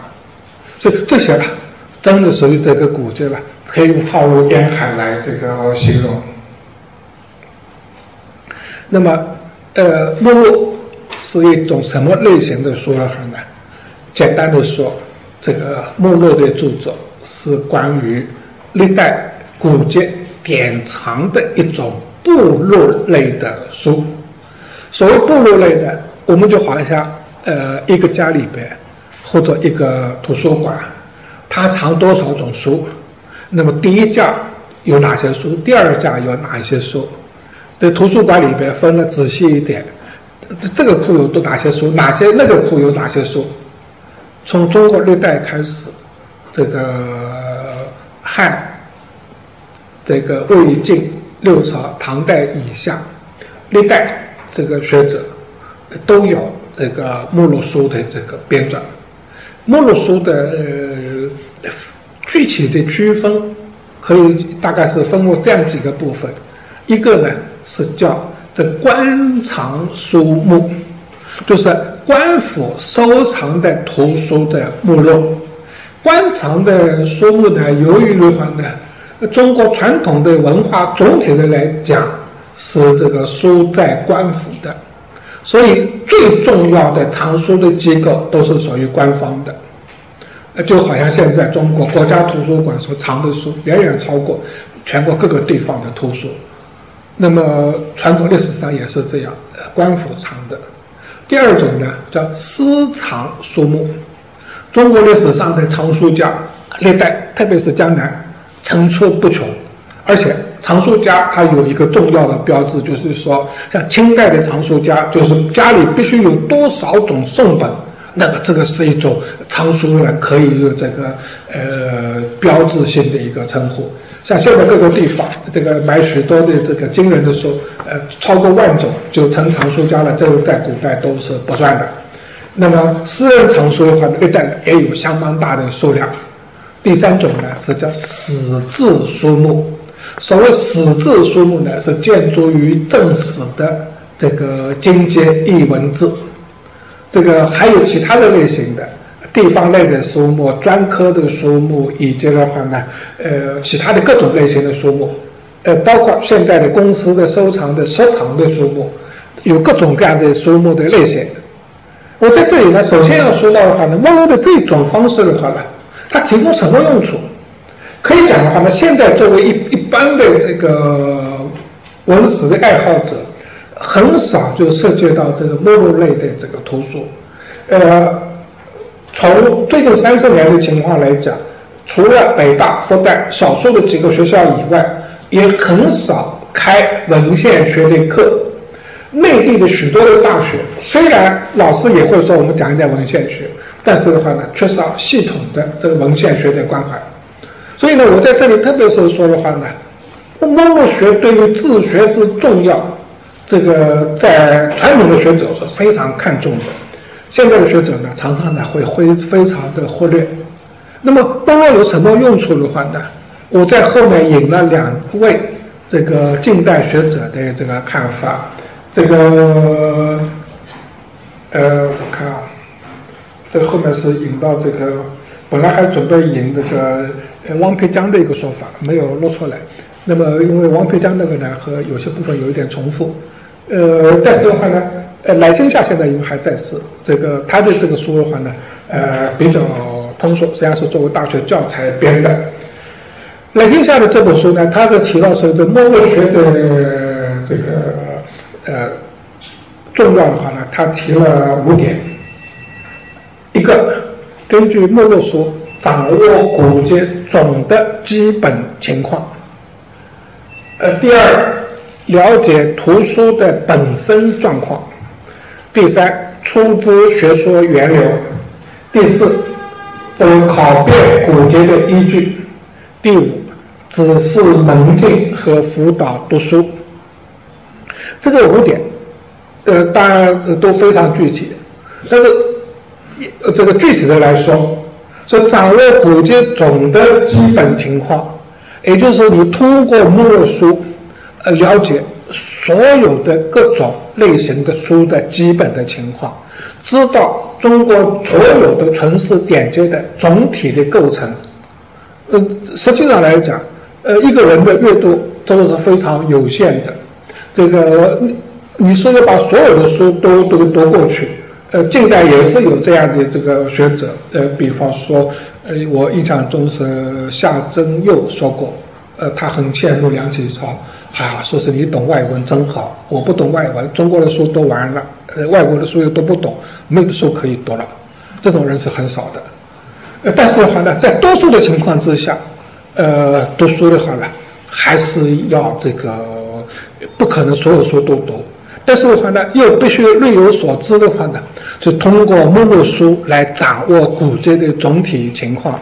B: 所以这些呢。真的属于这个古迹了，可以用浩如烟海来这个形容。那么，呃，目录是一种什么类型的书呢？简单的说，这个目录的著作是关于历代古籍典藏的一种部落类的书。所谓部落类的，我们就好像呃一个家里边或者一个图书馆。它藏多少种书？那么第一架有哪些书？第二架有哪一些书？在图书馆里边分的仔细一点，这个库有都哪些书？哪些那个库有哪些书？从中国历代开始，这个汉、这个魏晋六朝、唐代以下，历代这个学者都有这个目录书的这个编撰。目录书的呃。具体的区分可以大概是分为这样几个部分，一个呢是叫的官藏书目，就是官府收藏的图书的目录。官藏的书目呢，由于的话呢，中国传统的文化总体的来讲是这个书在官府的，所以最重要的藏书的机构都是属于官方的。呃，就好像现在中国国家图书馆所藏的书，远远超过全国各个地方的图书。那么，传统历史上也是这样，官府藏的。第二种呢，叫私藏书目。中国历史上的藏书家，历代特别是江南，层出不穷。而且，藏书家他有一个重要的标志，就是说，像清代的藏书家，就是家里必须有多少种宋本。那个这个是一种藏书呢，可以有这个呃标志性的一个称呼。像现在各个地方这个买许多的这个惊人的书，呃，超过万种就成藏书家了，这个在古代都是不算的。那么私人藏书的话，历代也有相当大的数量。第三种呢是叫史字书目。所谓史字书目呢，是建筑于正史的这个经节译文字。这个还有其他的类型的地方类的书目、专科的书目，以及的话呢，呃，其他的各种类型的书目，呃，包括现在的公司的收藏的收藏的书目，有各种各样的书目的类型。我在这里呢，首先要说到的话呢，目录的这种方式的话呢，它提供什么用处？可以讲的话呢，现在作为一一般的这个文史的爱好者。很少就涉及到这个目录类的这个图书，呃，从最近三十年的情况来讲，除了北大、复旦少数的几个学校以外，也很少开文献学的课。内地的许多的大学，虽然老师也会说我们讲一点文献学，但是的话呢，缺少系统的这个文献学的关怀。所以呢，我在这里特别是说的话呢，目录学对于自学之重要。这个在传统的学者是非常看重的，现在的学者呢，常常呢会会非常的忽略。那么般若有什么用处的话呢？我在后面引了两位这个近代学者的这个看法。这个呃，我看啊，这后面是引到这个，本来还准备引那个汪培江的一个说法，没有录出来。那么因为汪培江那个呢和有些部分有一点重复，呃，但是的话呢，呃，赖清夏现在因为还在世，这个他的这个书的话呢，呃，比较通俗，实际上是作为大学教材编的。赖清夏的这本书呢，他是提到说这末日学的这个呃重要的话呢，他提了五点。一个，根据目录书，掌握古籍总的基本情况。呃，第二，了解图书的本身状况；第三，出资学说源流；第四，呃，考辨古籍的依据；第五，指示门径和辅导读书。这个五点，呃，当然都非常具体，但是，这个具体的来说，是掌握古籍总的基本情况。也就是说你通过目录书，呃，了解所有的各种类型的书的基本的情况，知道中国所有的存世典籍的总体的构成。呃，实际上来讲，呃，一个人的阅读都是非常有限的。这个，你说要把所有的书都都读过去，呃，近代也是有这样的这个学者，呃，比方说。呃，我印象中是夏真佑说过，呃，他很羡慕梁启超，啊，说是你懂外文真好，我不懂外文，中国的书读完了，呃，外国的书又都不懂，没有书可以读了，这种人是很少的。呃，但是的话呢，在多数的情况之下，呃，读书的话呢，还是要这个，不可能所有书都读。但是的话呢，又必须略有所知的话呢，就通过目录书来掌握古籍的总体情况。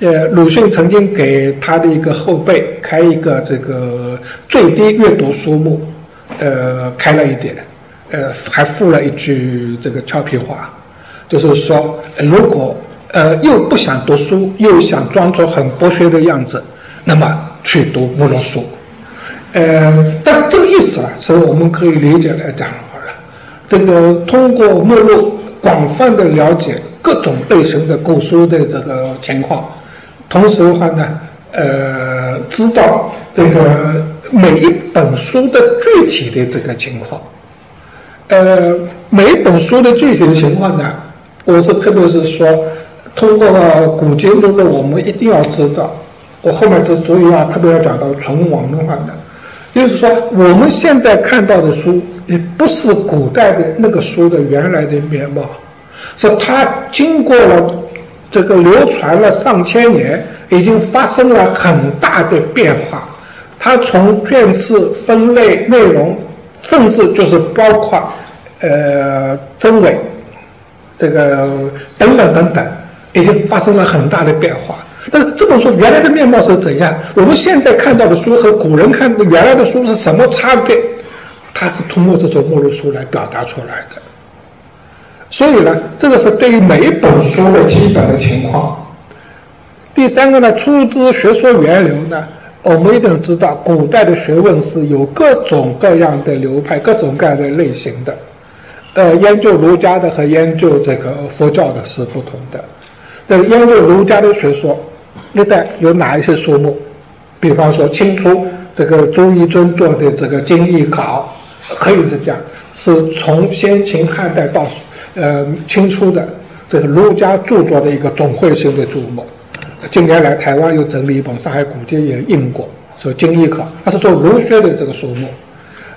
B: 呃，鲁迅曾经给他的一个后辈开一个这个最低阅读书目，呃，开了一点，呃，还附了一句这个俏皮话，就是说，如果呃又不想读书，又想装作很博学的样子，那么去读目录书。呃，但这个意思啊，是我们可以理解来讲的话呢，这个通过目录广泛的了解各种类型的古书的这个情况，同时的话呢，呃，知道这个每一本书的具体的这个情况，呃，每一本书的具体的情况呢，我是特别是说，通过古今中的我们一定要知道，我后面之所以要特别要讲到存亡的话呢。就是说，我们现在看到的书，也不是古代的那个书的原来的面貌，是它经过了这个流传了上千年，已经发生了很大的变化。它从卷式、分类、内容，甚至就是包括呃真伪，这个等等等等，已经发生了很大的变化。但是这本书原来的面貌是怎样？我们现在看到的书和古人看的原来的书是什么差别？它是通过这种目录书来表达出来的。所以呢，这个是对于每一本书的基本的情况。第三个呢，出自学说源流呢，我们一定知道，古代的学问是有各种各样的流派、各种各样的类型的。呃，研究儒家的和研究这个佛教的是不同的。这研究儒家的学说。历代有哪一些书目？比方说清初这个朱一尊做的这个《经义考》，可以是讲是从先秦汉代到呃清初的这个儒家著作的一个总汇性的注目。近年来台湾又整理一本，上海古籍也印过，说《经义考》，它是做儒学的这个书目。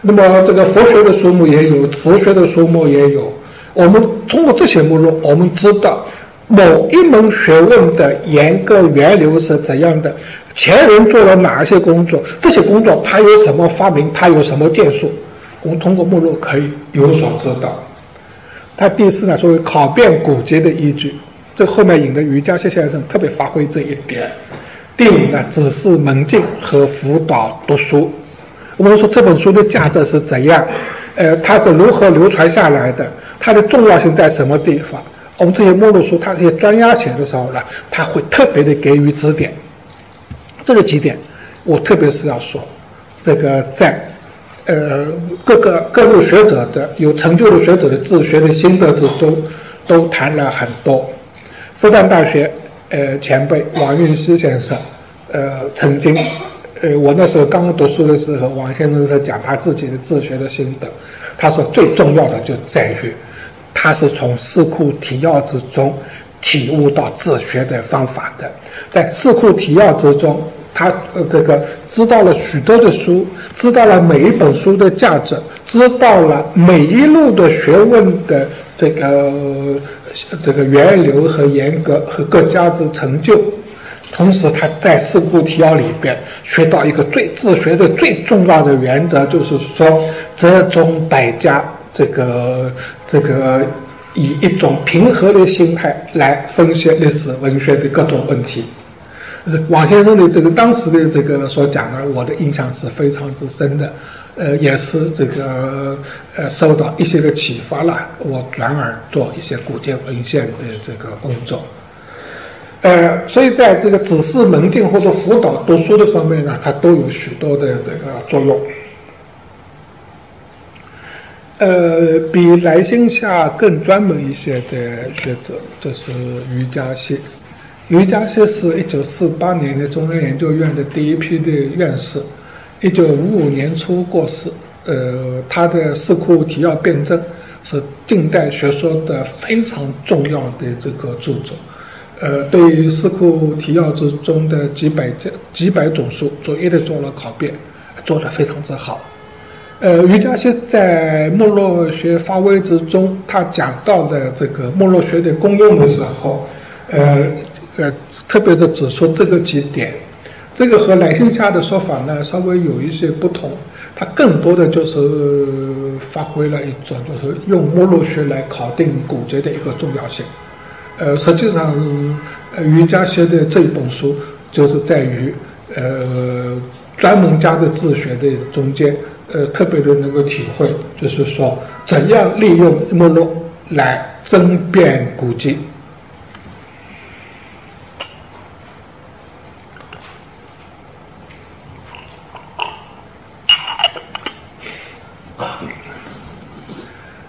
B: 那么这个佛学的书目也有，词学的书目也有。我们通过这些目录，我们知道。某一门学问的严格源流是怎样的？前人做了哪些工作？这些工作他有什么发明？他有什么建树？我们通过目录可以有所知道。他第四呢，作为考辨古籍的依据，这后面引的瑜伽谢先生特别发挥这一点。第五呢，只是门径和辅导读书。我们说这本书的价值是怎样？呃，它是如何流传下来的？它的重要性在什么地方？我们这些目录书，它这些专家写的时候呢，他会特别的给予指点。这个几点，我特别是要说，这个在呃各个各路学者的有成就的学者的自学的心得之中，都谈了很多。复旦大学呃前辈王运熙先生，呃曾经，呃我那时候刚刚读书的时候，王先生在讲他自己的自学的心得，他说最重要的就在于。他是从《四库提要》之中体悟到自学的方法的，在《四库提要》之中，他呃这个知道了许多的书，知道了每一本书的价值，知道了每一路的学问的这个这个源流和严格和各家之成就，同时他在《四库提要》里边学到一个最自学的最重要的原则，就是说折中百家。这个这个以一种平和的心态来分析历史文学的各种问题，王先生的这个当时的这个所讲的，我的印象是非常之深的，呃，也是这个呃受到一些个启发了，我转而做一些古籍文献的这个工作，呃，所以在这个指示门径或者辅导读书的方面呢，它都有许多的这个作用。呃，比来新下更专门一些的学者，就是余嘉燮。余嘉燮是一九四八年的中央研究院的第一批的院士，一九五五年初过世。呃，他的《四库提要辩证》是近代学说的非常重要的这个著作。呃，对于《四库提要》之中的几百件、几百种书，逐一的做了考辨，做得非常之好。呃，余嘉燮在没落学发挥之中，他讲到的这个没落学的功用的时候，呃呃，特别是指出这个几点，这个和来信下的说法呢稍微有一些不同，他更多的就是发挥了一种就是用没落学来考定古籍的一个重要性。呃，实际上，余嘉燮的这一本书就是在于呃专门家的自学的中间。呃，特别的能够体会，就是说，怎样利用目录来争辩古籍。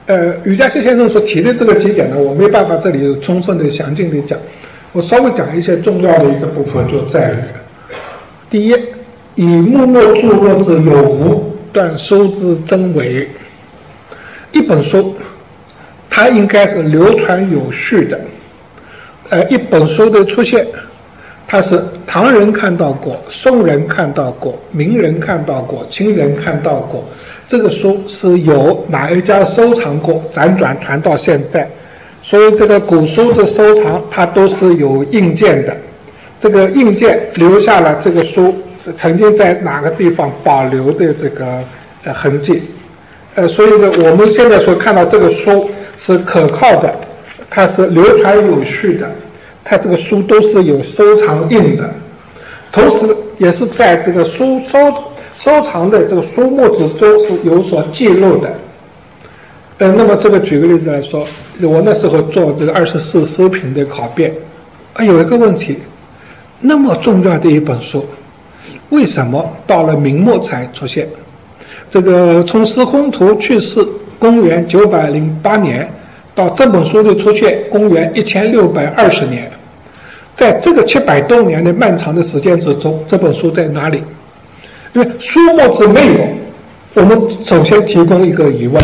B: 呃，余嘉燮先生所提的这个几点呢，我没办法这里充分的、详尽的讲，我稍微讲一些重要的一个部分，就在于，第一，以目录著作之有无。断书之真伪，一本书，它应该是流传有序的。呃，一本书的出现，它是唐人看到过，宋人看到过，名人看到过，清人看到过。这个书是有哪一家收藏过，辗转传到现在。所以这个古书的收藏，它都是有印鉴的。这个印鉴留下了这个书。曾经在哪个地方保留的这个呃痕迹，呃，所以呢，我们现在所看到这个书是可靠的，它是流传有序的，它这个书都是有收藏印的，同时也是在这个书收收藏的这个书目之中是有所记录的。呃，那么这个举个例子来说，我那时候做这个二十四诗品的考辨，啊，有一个问题，那么重要的一本书。为什么到了明末才出现？这个从司空图去世，公元九百零八年，到这本书的出现，公元一千六百二十年，在这个七百多年的漫长的时间之中，这本书在哪里？因为书目之内容，我们首先提供一个疑问，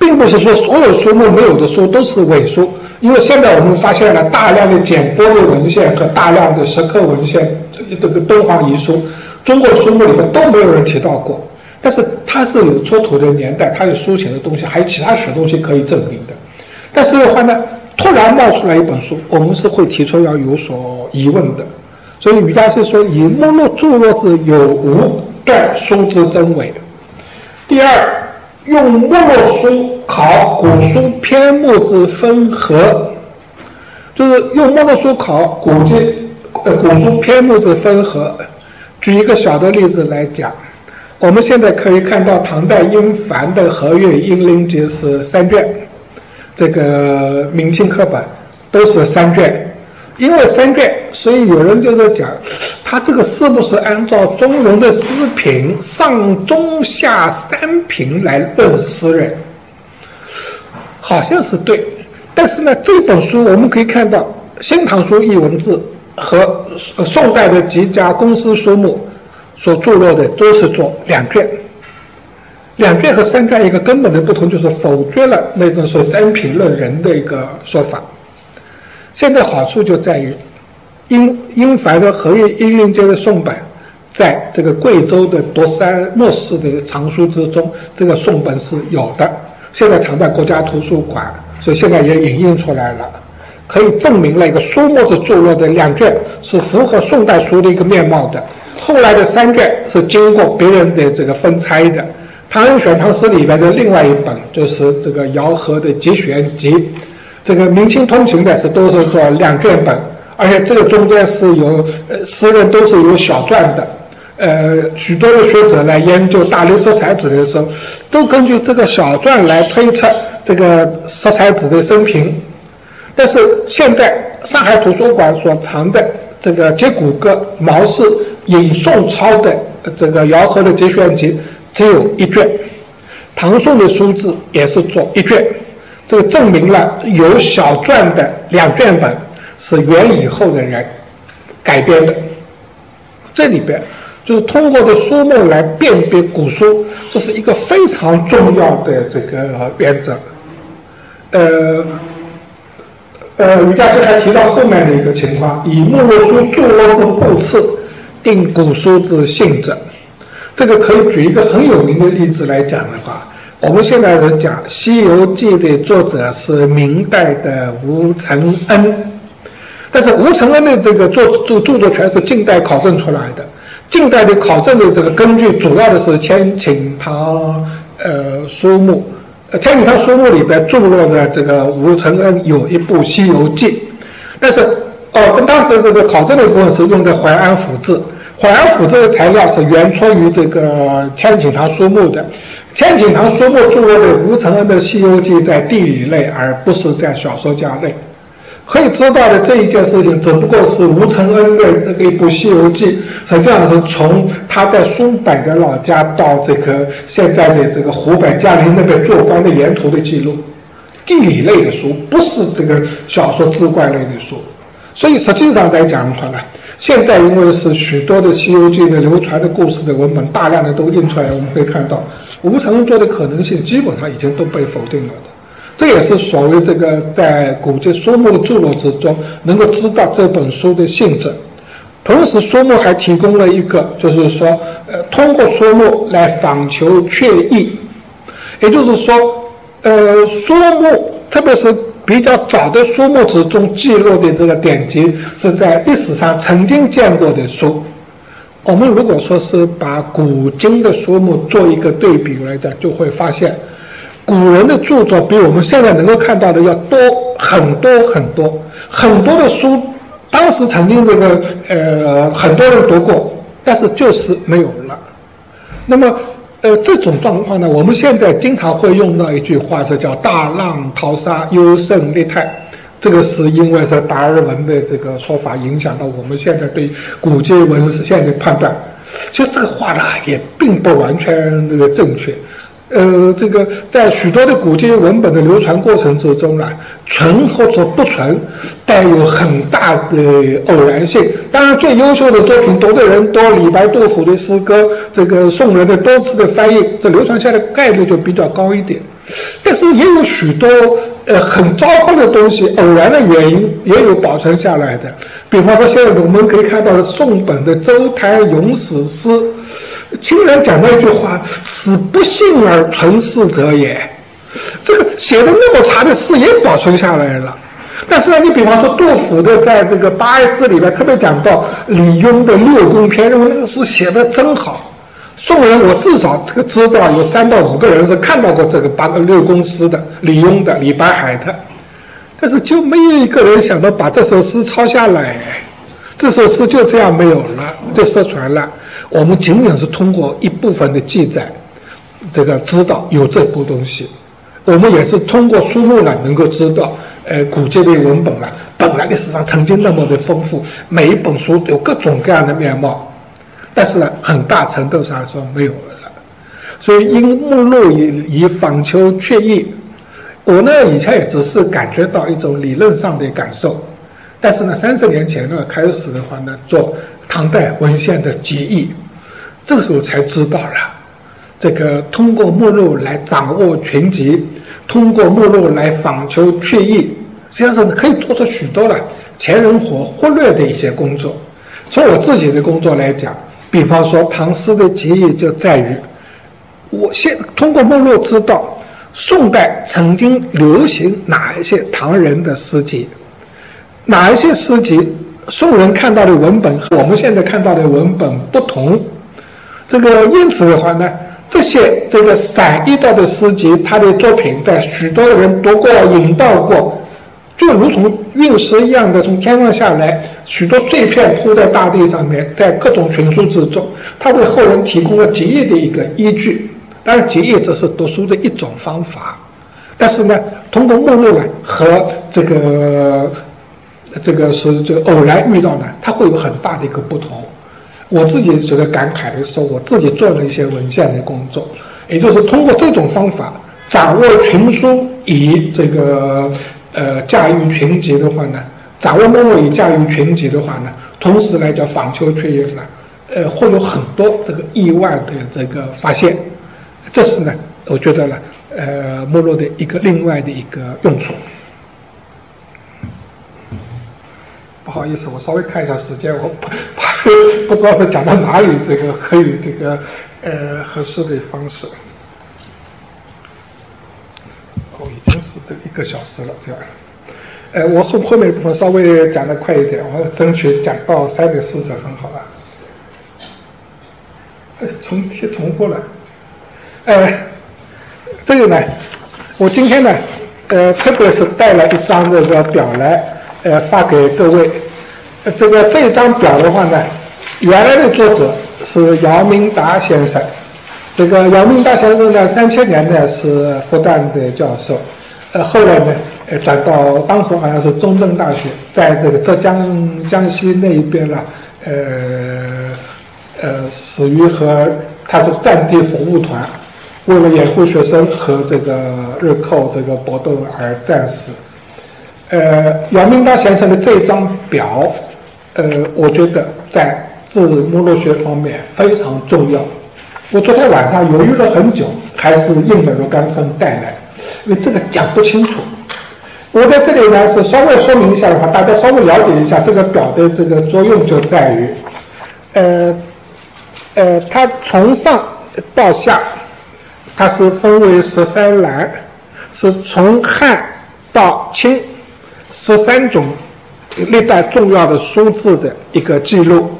B: 并不是说所有书目没有的书都是伪书。因为现在我们发现了大量的简帛的文献和大量的石刻文献，这个敦煌遗书，中国书目里面都没有人提到过。但是它是有出土的年代，它有书写的东西，还有其他许多东西可以证明的。但是的话呢，突然冒出来一本书，我们是会提出要有所疑问的。所以瑜伽是说，以目录著作是有无断书之真伪。第二。用没落书考古书篇目之分合，就是用没落书考古籍呃古书篇目之分合。举一个小的例子来讲，我们现在可以看到唐代殷凡的《和岳英灵集》是三卷，这个明清课本都是三卷。因为三卷，所以有人就在讲，他这个是不是按照中庸的诗品上中下三品来论诗人？好像是对，但是呢，这本书我们可以看到，《新唐书》译文字和宋代的几家公司书目所著落的都是做两卷，两卷和三卷一个根本的不同就是否决了那种说三品论人的一个说法。现在好处就在于，英英凡的荷叶英韵节的宋本，在这个贵州的独山莫氏的藏书之中，这个宋本是有的，现在藏在国家图书馆，所以现在也影印出来了，可以证明了一个书墨的著作的两卷是符合宋代书的一个面貌的，后来的三卷是经过别人的这个分拆的，《唐人选唐诗》里边的另外一本就是这个姚和的集选集。这个明清通行的是都是做两卷本，而且这个中间是有呃诗人都是有小传的，呃许多的学者来研究大历十才子的时候，都根据这个小传来推测这个十才子的生平。但是现在上海图书馆所藏的这个接骨骼毛氏引宋抄的这个姚和的节选集只有一卷，唐宋的书字也是做一卷。这个证明了有小篆的两卷本是元以后的人改编的。这里边就是通过的书目来辨别古书，这是一个非常重要的这个原则。呃呃，吕家师还提到后面的一个情况：以目录书著落之部次定古书之性质。这个可以举一个很有名的例子来讲的话。我们现在人讲《西游记》的作者是明代的吴承恩，但是吴承恩的这个作著著作全是近代考证出来的。近代的考证的这个根据主要的是《千顷堂》呃书目，《千顷堂》书目里边著落的这个吴承恩有一部《西游记》，但是哦，跟当时这个考证的部分是用的淮安府志，淮安府志的材料是原出于这个《千顷堂》书目的。千景堂书目著落的吴承恩的《西游记》在地理类，而不是在小说家类。可以知道的这一件事情，只不过是吴承恩的这一部《西游记》，实际上是从他在苏北的老家到这个现在的这个湖北嘉陵那边做官的沿途的记录。地理类的书不是这个小说志怪类的书，所以实际上来讲的话呢。现在因为是许多的《西游记》的流传的故事的文本，大量的都印出来，我们可以看到吴承恩做的可能性基本上已经都被否定了的。这也是所谓这个在古籍书目的著作之中能够知道这本书的性质。同时，书目还提供了一个，就是说，呃，通过书目来访求确意，也就是说，呃，书目特别是。比较早的书目之中记录的这个典籍，是在历史上曾经见过的书。我们如果说是把古今的书目做一个对比来讲，就会发现，古人的著作比我们现在能够看到的要多很多很多。很多的书，当时曾经这个呃很多人读过，但是就是没有了。那么。呃，这种状况呢，我们现在经常会用到一句话，是叫“大浪淘沙，优胜劣汰”。这个是因为是达尔文的这个说法影响到我们现在对古籍文献的判断。其实这个话呢，也并不完全那个正确。呃，这个在许多的古籍文本的流传过程之中啊，存或者不存，带有很大的偶然性。当然，最优秀的作品读的人多，李白、杜甫的诗歌，这个宋人的多次的翻译，这流传下来概率就比较高一点。但是也有许多呃很糟糕的东西，偶然的原因也有保存下来的。比方说，现在我们可以看到宋本的《周台咏史诗》。竟然讲到一句话：“使不幸而存世者也。”这个写的那么差的诗也保存下来了。但是呢，你比方说杜甫的在这个八哀诗里面特别讲到李邕的六宫篇，认为那个诗写的真好。宋人我至少这个知道有三到五个人是看到过这个八个六宫诗的，李邕的、李白海的，但是就没有一个人想到把这首诗抄下来。这首诗就这样没有了，就失传了。我们仅仅是通过一部分的记载，这个知道有这部东西，我们也是通过书目呢，能够知道，呃，古籍的文本呢，本来历史上曾经那么的丰富，每一本书有各种各样的面貌，但是呢，很大程度上说没有了。所以因目录以以访求确意，我呢以前也只是感觉到一种理论上的感受，但是呢，三十年前呢开始的话呢，做唐代文献的结义，这个时候才知道了。这个通过目录来掌握全集，通过目录来访求确意，实际上是可以做出许多的前人所忽略的一些工作。从我自己的工作来讲，比方说唐诗的结义就在于，我现通过目录知道宋代曾经流行哪一些唐人的诗集，哪一些诗集宋人看到的文本和我们现在看到的文本不同，这个因此的话呢。这些这个散佚到的诗集，他的作品在许多人读过、引到过，就如同陨石一样的从天上下来，许多碎片铺在大地上面，在各种群书之中，他为后人提供了结义的一个依据。当然，结义只是读书的一种方法，但是呢，通过目录呢和这个这个是这个偶然遇到呢，它会有很大的一个不同。我自己觉得感慨的时候，我自己做了一些文献的工作，也就是通过这种方法掌握群书，以这个呃驾驭群集的话呢，掌握目录以驾驭群集的话呢，同时来讲访求确认呢，呃会有很多这个意外的这个发现，这是呢，我觉得呢，呃目录的一个另外的一个用处。不好意思，我稍微看一下时间，我不 不知道是讲到哪里，这个可以这个呃合适的方式。哦，已经是这一个小时了，这样。呃，我后后面部分稍微讲的快一点，我争取讲到三点四十分，好吧？重提重复了。呃，这个呢，我今天呢，呃，特别是带了一张这个表来。呃，发给各位。这个这张表的话呢，原来的作者是姚明达先生。这个姚明达先生呢，三千年呢是复旦的教授，呃，后来呢，呃，转到当时好像是中正大学，在这个浙江江西那一边了，呃，呃，死于和他是战地服务团，为了掩护学生和这个日寇这个搏斗而战死。呃，姚明达先生的这张表，呃，我觉得在字目录学方面非常重要。我昨天晚上犹豫了很久，还是应了若干生带来，因为这个讲不清楚。我在这里呢是稍微说明一下的话，大家稍微了解一下这个表的这个作用，就在于，呃，呃，它从上到下，它是分为十三栏，是从汉到清。十三种历代重要的书字的一个记录。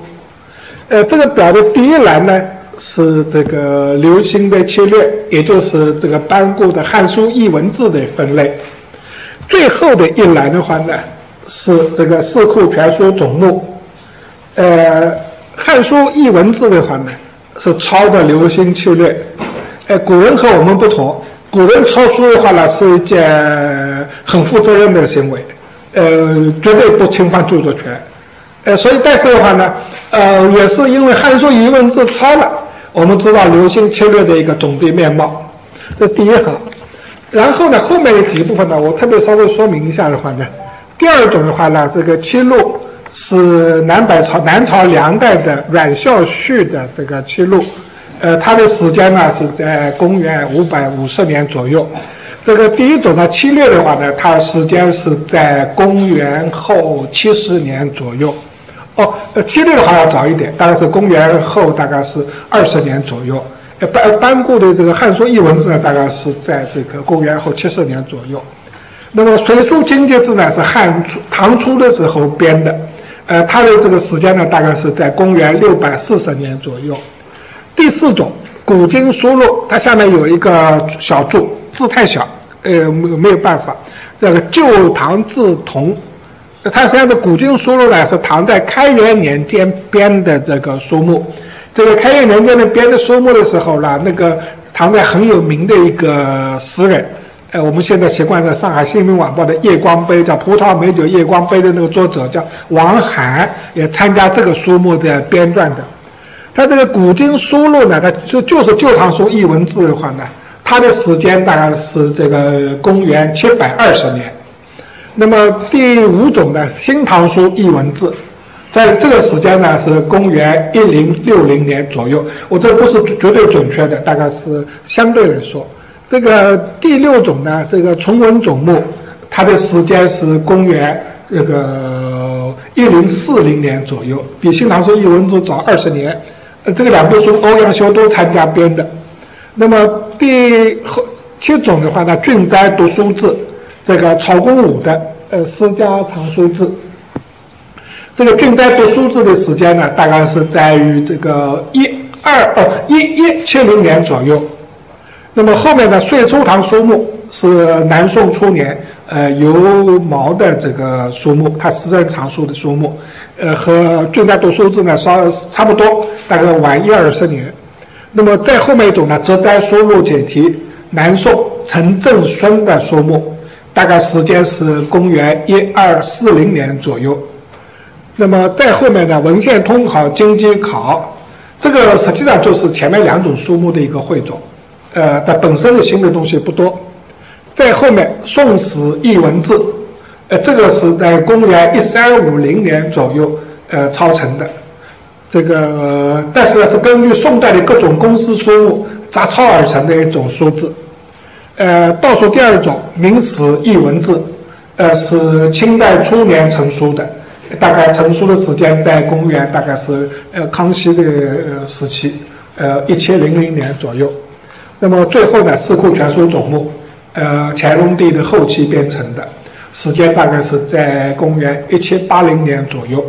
B: 呃，这个表的第一栏呢是这个流行的切略，也就是这个班固的《汉书艺文字》的分类。最后的一栏的话呢是这个《四库全书总目》。呃，《汉书艺文字》的话呢是抄的流行切略。呃，古人和我们不同，古人抄书的话呢是一件很负责任的行为。呃，绝对不侵犯著作权，呃，所以但是的话呢，呃，也是因为《汉书疑文字》抄了，我们知道流行侵略的一个总的面貌，这第一行。然后呢，后面的几部分呢，我特别稍微说明一下的话呢，第二种的话呢，这个切录是南北朝南朝梁代的阮孝绪的这个切录，呃，他的时间呢是在公元五百五十年左右。这个第一种呢，七略的话呢，它时间是在公元后七十年左右。哦，呃，七略的话要早一点，大概是公元后大概是二十年左右。呃，班班固的这个《汉书艺文字》呢，大概是在这个公元后七十年左右。那么《隋书经节志》呢，是汉初唐初的时候编的，呃，它的这个时间呢，大概是在公元六百四十年左右。第四种。古今书录，它下面有一个小注，字太小，呃，没没有办法。这个《旧唐字同》，它实际上的古今书录呢是唐代开元年间编的这个书目。这个开元年间的编的书目的时候呢，那个唐代很有名的一个诗人，呃，我们现在习惯在上海新闻晚报的夜光杯，叫《葡萄美酒夜光杯》的那个作者叫王涵，也参加这个书目的编撰的。他这个古今书录呢，它就就是《旧唐书》译文字的话呢，它的时间大概是这个公元七百二十年。那么第五种呢，《新唐书》译文字，在这个时间呢是公元一零六零年左右。我这不是绝对准确的，大概是相对来说。这个第六种呢，这个崇文总目，它的时间是公元这个一零四零年左右，比《新唐书》译文字早二十年。这个两部书欧阳修都参加编的。那么第七种的话呢，俊斋读书志，这个曹公武的呃私家藏书志。这个俊斋读书志的时间呢，大概是在于这个一二哦一一七零年左右。那么后面的《岁初堂书目》是南宋初年呃由毛的这个书目，他私人藏书的书目。呃，和最大读书志呢稍差不多，大概晚一二十年。那么再后面一种呢，折斋书录解题，南宋陈正孙的书目，大概时间是公元一二四零年左右。那么再后面呢，文献通考、经济考，这个实际上就是前面两种书目的一个汇总，呃，它本身的新的东西不多。再后面，宋史译文字。呃，这个是在公元一三五零年左右，呃，抄成的。这个，但是呢，是根据宋代的各种公司书目杂抄而成的一种书字。呃，倒数第二种《明史译文字》，呃，是清代初年成书的，大概成书的时间在公元大概是呃康熙的时期，呃一千零零年左右。那么最后呢，《四库全书总目》，呃，乾隆帝的后期编成的。时间大概是在公元一七八零年左右。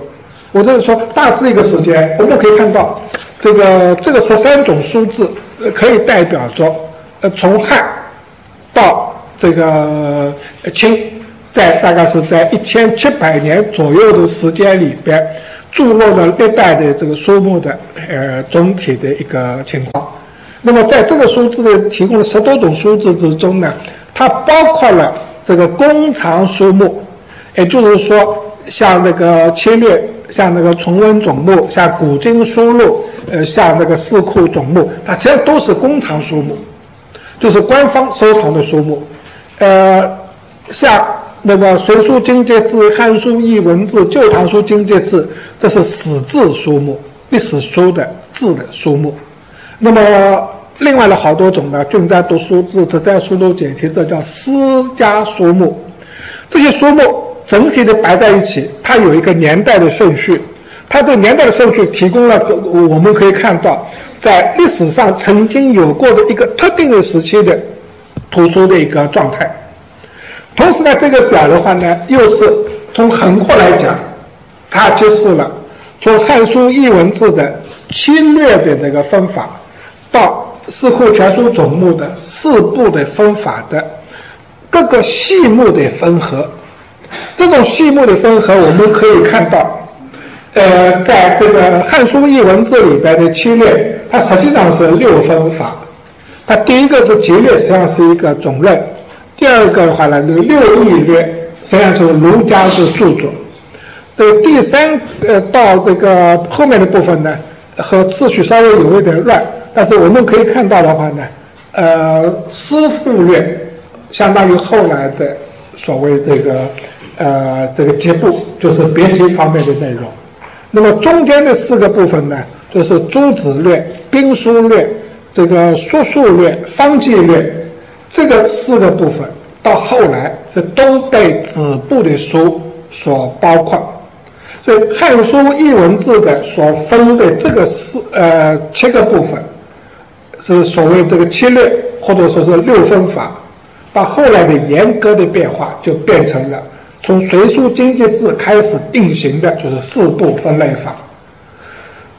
B: 我这是说大致一个时间，我们可以看到，这个这个十三种书字，可以代表着，呃，从汉到这个清，在大概是在一千七百年左右的时间里边，注入了历代的这个书目的呃总体的一个情况。那么在这个书字的提供的十多种书字之中呢，它包括了。这个公藏书目，也就是说，像那个切略，像那个崇文总目，像古今书录，呃，像那个四库总目，它其实都是公藏书目，就是官方收藏的书目。呃，像那个《隋书经节志》《汉书译文字》《旧唐书经节志》，这是史字书目，历史书的字的书目。那么。另外的好多种呢，俊斋读书志、这在书中解题，这叫私家书目。这些书目整体的摆在一起，它有一个年代的顺序。它这个年代的顺序提供了，我们可以看到，在历史上曾经有过的一个特定的时期的图书的一个状态。同时呢，这个表的话呢，又是从横过来讲，它揭示了从《汉书》译文字的侵略的这个分法到。四库全书总目的四部的分法的各个细目的分合，这种细目的分合，我们可以看到，呃，在这个《汉书译文字》里边的七略，它实际上是六分法。它第一个是节略，实际上是一个总论；第二个的话呢，这个六义略，实际上就是儒家的著作。这个第三呃到这个后面的部分呢，和次序稍微有一点乱。但是我们可以看到的话呢，呃，师傅略相当于后来的所谓这个呃这个节部，就是别题方面的内容。那么中间的四个部分呢，就是诸子略、兵书略、这个术数略、方剂略，这个四个部分到后来是都被子部的书所包括。所以《汉书》译文字的所分的这个四呃七个部分。是所谓这个七略，或者说是六分法，到后来的严格的变化，就变成了从《隋书经济志》开始定型的，就是四部分类法。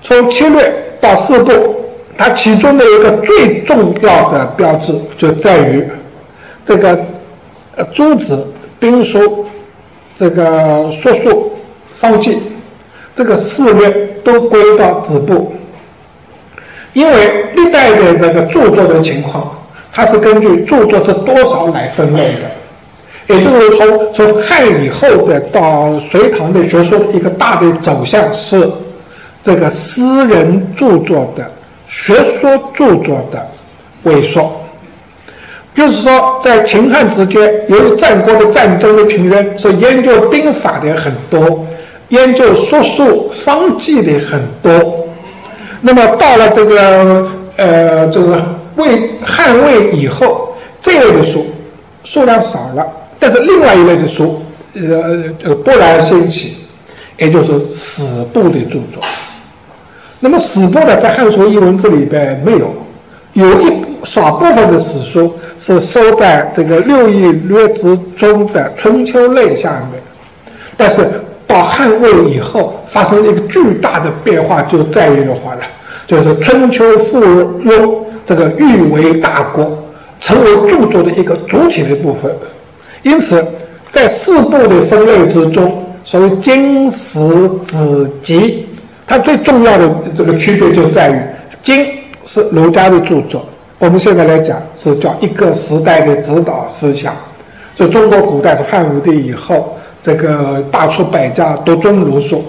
B: 从七略到四部，它其中的一个最重要的标志，就在于这个呃诸子、兵书、这个术数、方剂，这个四略都归到子部。因为历代的这个著作的情况，它是根据著作的多少来分类的。也就是从从汉以后的到隋唐的学说的一个大的走向是这个私人著作的学说著作的萎缩。就是说，在秦汉之间，由于战国的战争的平原，是研究兵法的很多，研究术数方剂的很多。那么到了这个呃这个魏汉魏以后，这类的书数量少了，但是另外一类的书呃呃突然兴起，也就是史部的著作。那么史部呢，在《汉书》艺文字里边没有。有一少部分的史书是收在这个《六艺略之中的《春秋类》下面，但是到汉魏以后，发生了一个巨大的变化，就在于的话呢，就是春秋附庸这个誉为大国，成为著作的一个主体的部分。因此，在四部的分类之中，所谓经史子集，它最重要的这个区别就在于经。是儒家的著作，我们现在来讲是叫一个时代的指导思想。就中国古代从汉武帝以后，这个大出百家，独尊儒术，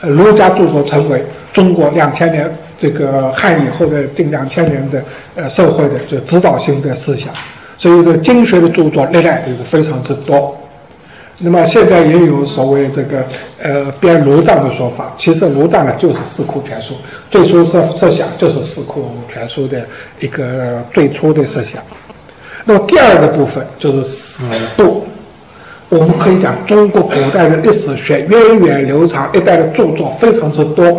B: 儒家著作成为中国两千年这个汉以后的近两千年的呃社会的这指导性的思想。所以，这个经学的著作历来就是非常之多。那么现在也有所谓这个呃编儒藏的说法，其实儒藏呢就是《四库全书》，最初设设想就是《四库全书》的一个最初的设想。那么第二个部分就是史部，我们可以讲中国古代的历史学源远流长，一代的著作非常之多。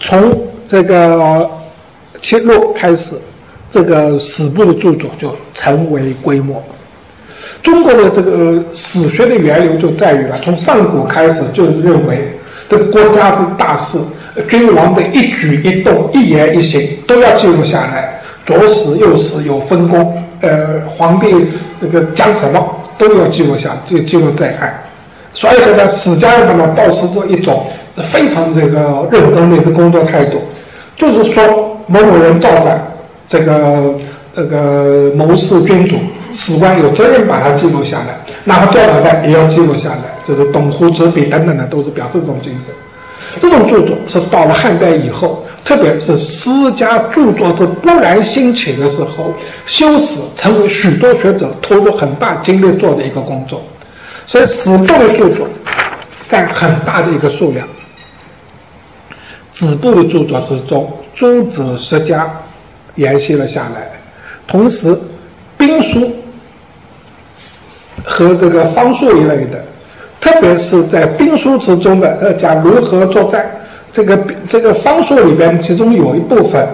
B: 从这个七路开始，这个史部的著作就成为规模。中国的这个史学的源流就在于了，从上古开始就认为，这个国家的大事、君王的一举一动、一言一行都要记录下来，左史右史有分工，呃，皇帝这个讲什么都要记录下，就记录在案。所以说呢，史家人呢，保持着一种非常这个认真的一个工作态度，就是说某某人造反，这个。这个谋士君主史官有责任把它记录下来，哪怕掉脑袋也要记录下来。就是董狐执笔等等的，都是表示这种精神。这种著作是到了汉代以后，特别是私家著作是勃然兴起的时候，修史成为许多学者投入很大精力做的一个工作。所以史部的著作占很大的一个数量。子部的著作之中，诸子十家沿袭了下来。同时，兵书和这个方术一类的，特别是在兵书之中的，呃，讲如何作战。这个这个方术里边，其中有一部分，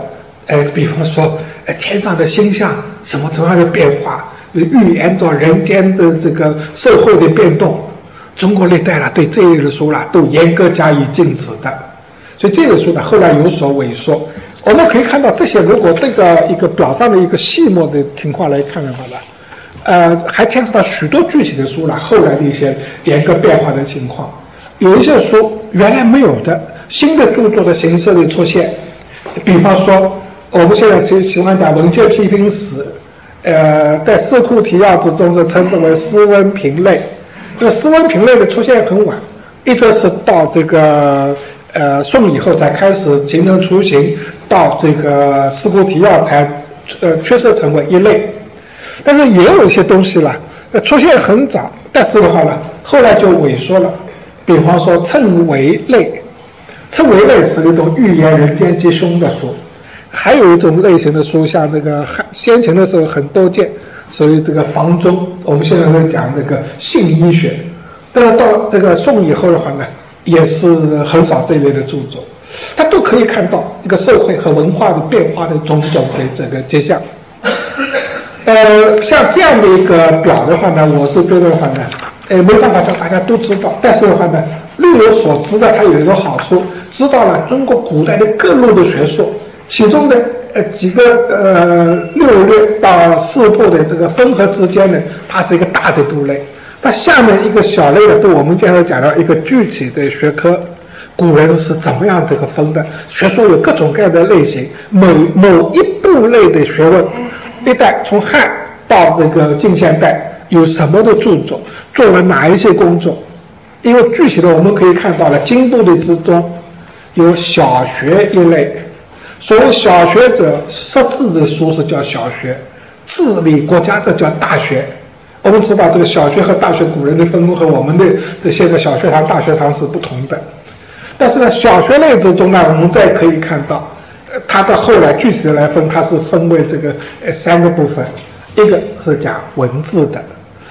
B: 哎，比方说，哎，天上的星象什么怎么样的变化，预言着人间的这个社会的变动。中国历代呢，对这类的书呢，都严格加以禁止的。所以这类书呢，后来有所萎缩。我们可以看到这些，如果这个一个表上的一个细末的情况来看的话呢，呃，还牵涉到许多具体的书了。后来的一些严格变化的情况，有一些书原来没有的新的著作的形式的出现。比方说，我们现在喜喜欢讲文学批评史，呃，在《四库提要》之中是称之为诗文评类。这诗文评类的出现很晚，一直是到这个。呃，宋以后才开始形成雏形，到这个《四库提要》才呃确设成为一类，但是也有一些东西了，出现很早，但是的话呢，后来就萎缩了。比方说《谶纬类》，《谶纬类》是一种预言人间吉凶的书，还有一种类型的书，像这个先秦的时候很多见，所以这个房中，我们现在在讲这个性医学，但是到这个宋以后的话呢？也是很少这一类的著作，他都可以看到一个社会和文化的变化的种种的这个迹象。呃，像这样的一个表的话呢，我是觉得的话呢，呃，没办法叫大家都知道，但是的话呢，略有所知的，它有一个好处，知道了中国古代的各路的学术，其中的呃几个呃六略到四部的这个分合之间呢，它是一个大的部类。那下面一个小类的，对我们接下来讲到一个具体的学科，古人是怎么样这个分的？学说有各种各样的类型，某某一部类的学问，历代从汉到这个近现代有什么的著作，做了哪一些工作？因为具体的我们可以看到了，经部的之中有小学一类，所谓小学者识字的书是叫小学，治理国家这叫大学。我们知道这个小学和大学，古人的分工和我们的的现在小学堂、大学堂是不同的。但是呢，小学类之中呢，我们再可以看到，它到后来具体的来分，它是分为这个呃三个部分，一个是讲文字的，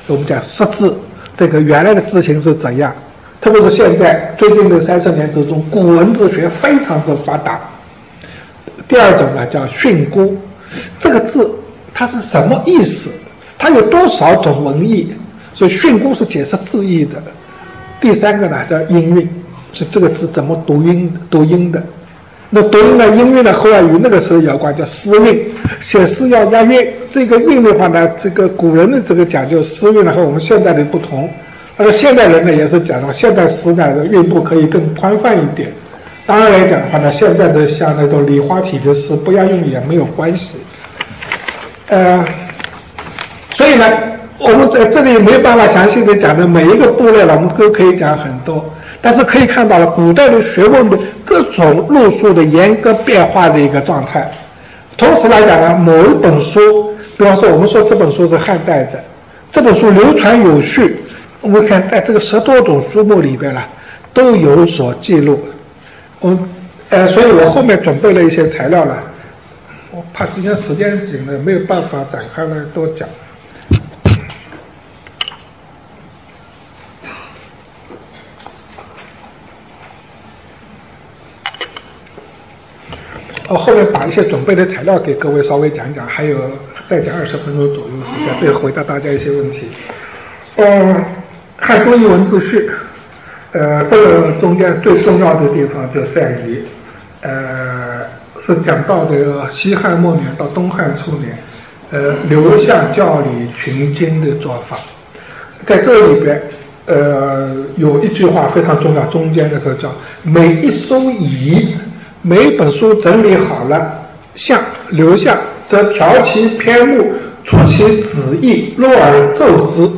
B: 我们讲识字，这个原来的字形是怎样，特别是现在最近的三十年之中，古文字学非常之发达。第二种呢叫训诂，这个字它是什么意思？它有多少种文意？所以训诂是解释字义的。第三个呢叫音韵，是这个字怎么读音读音的。那读音呢，音韵呢，后来与那个时候有关，叫诗韵，写诗要押韵。这个韵的话呢，这个古人的这个讲究诗韵呢和我们现代的不同。而现代人呢也是讲到现代诗呢的韵部可以更宽泛一点。当然来讲的话呢，现在的像那种梨花体的诗不押韵也没有关系。呃。所以呢，我们在这里没有办法详细的讲的每一个部类了，我们都可以讲很多。但是可以看到了古代的学问的各种路数的严格变化的一个状态。同时来讲呢，某一本书，比方说我们说这本书是汉代的，这本书流传有序，我们看在这个十多种书目里边呢，都有所记录。我呃，所以我后面准备了一些材料了，我怕今天时间紧了，没有办法展开来多讲。我后面把一些准备的材料给各位稍微讲讲，还有再讲二十分钟左右时间，对回答大家一些问题。呃，《汉书艺文字序》，呃，这个中间最重要的地方就在于，呃，是讲到的西汉末年到东汉初年，呃，刘向教理群经的做法，在这里边，呃，有一句话非常重要，中间的时候叫每一书仪。每一本书整理好了，像留下，则调其篇目，出其旨意，若而奏之。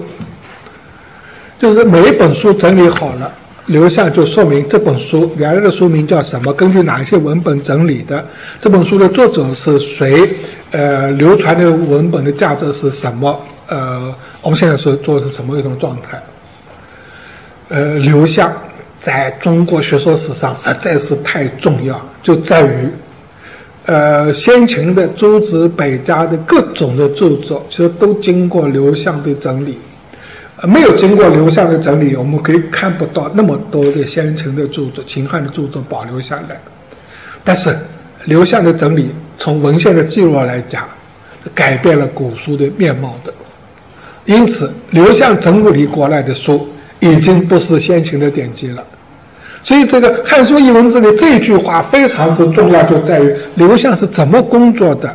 B: 就是每一本书整理好了，留下就说明这本书原来的书名叫什么，根据哪一些文本整理的，这本书的作者是谁，呃，流传的文本的价值是什么？呃，我们现在说做的是什么一种状态？呃，留下。在中国学说史上实在是太重要，就在于，呃，先秦的诸子百家的各种的著作，其实都经过刘向的整理，呃，没有经过刘向的整理，我们可以看不到那么多的先秦的著作、秦汉的著作保留下来。但是刘向的整理，从文献的记录来讲，改变了古书的面貌的。因此，刘向整理过来的书。已经不是先秦的典籍了，所以这个《汉书艺文字》的这句话非常之重要，就在于刘向是怎么工作的。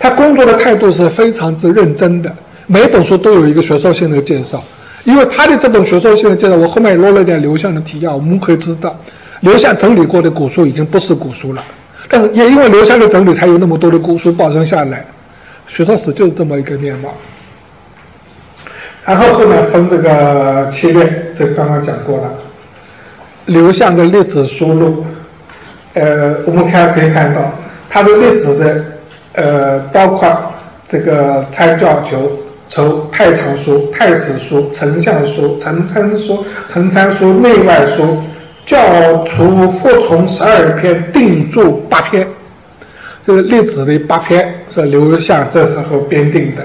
B: 他工作的态度是非常之认真的，每本书都有一个学术性的介绍。因为他的这本学术性的介绍，我后面也落了点刘向的提要，我们可以知道，刘向整理过的古书已经不是古书了。但是也因为刘向的整理，才有那么多的古书保存下来。学术史就是这么一个面貌。然后后面分这个七列，这刚刚讲过了。刘向的列子书录，呃，我们看可以看到，他的列子的，呃，包括这个参教求筹太常书、太史书、丞相书、丞参书、丞参书、内外书、教除复从十二篇，定注八篇。这个列子的八篇是刘向这时候编定的。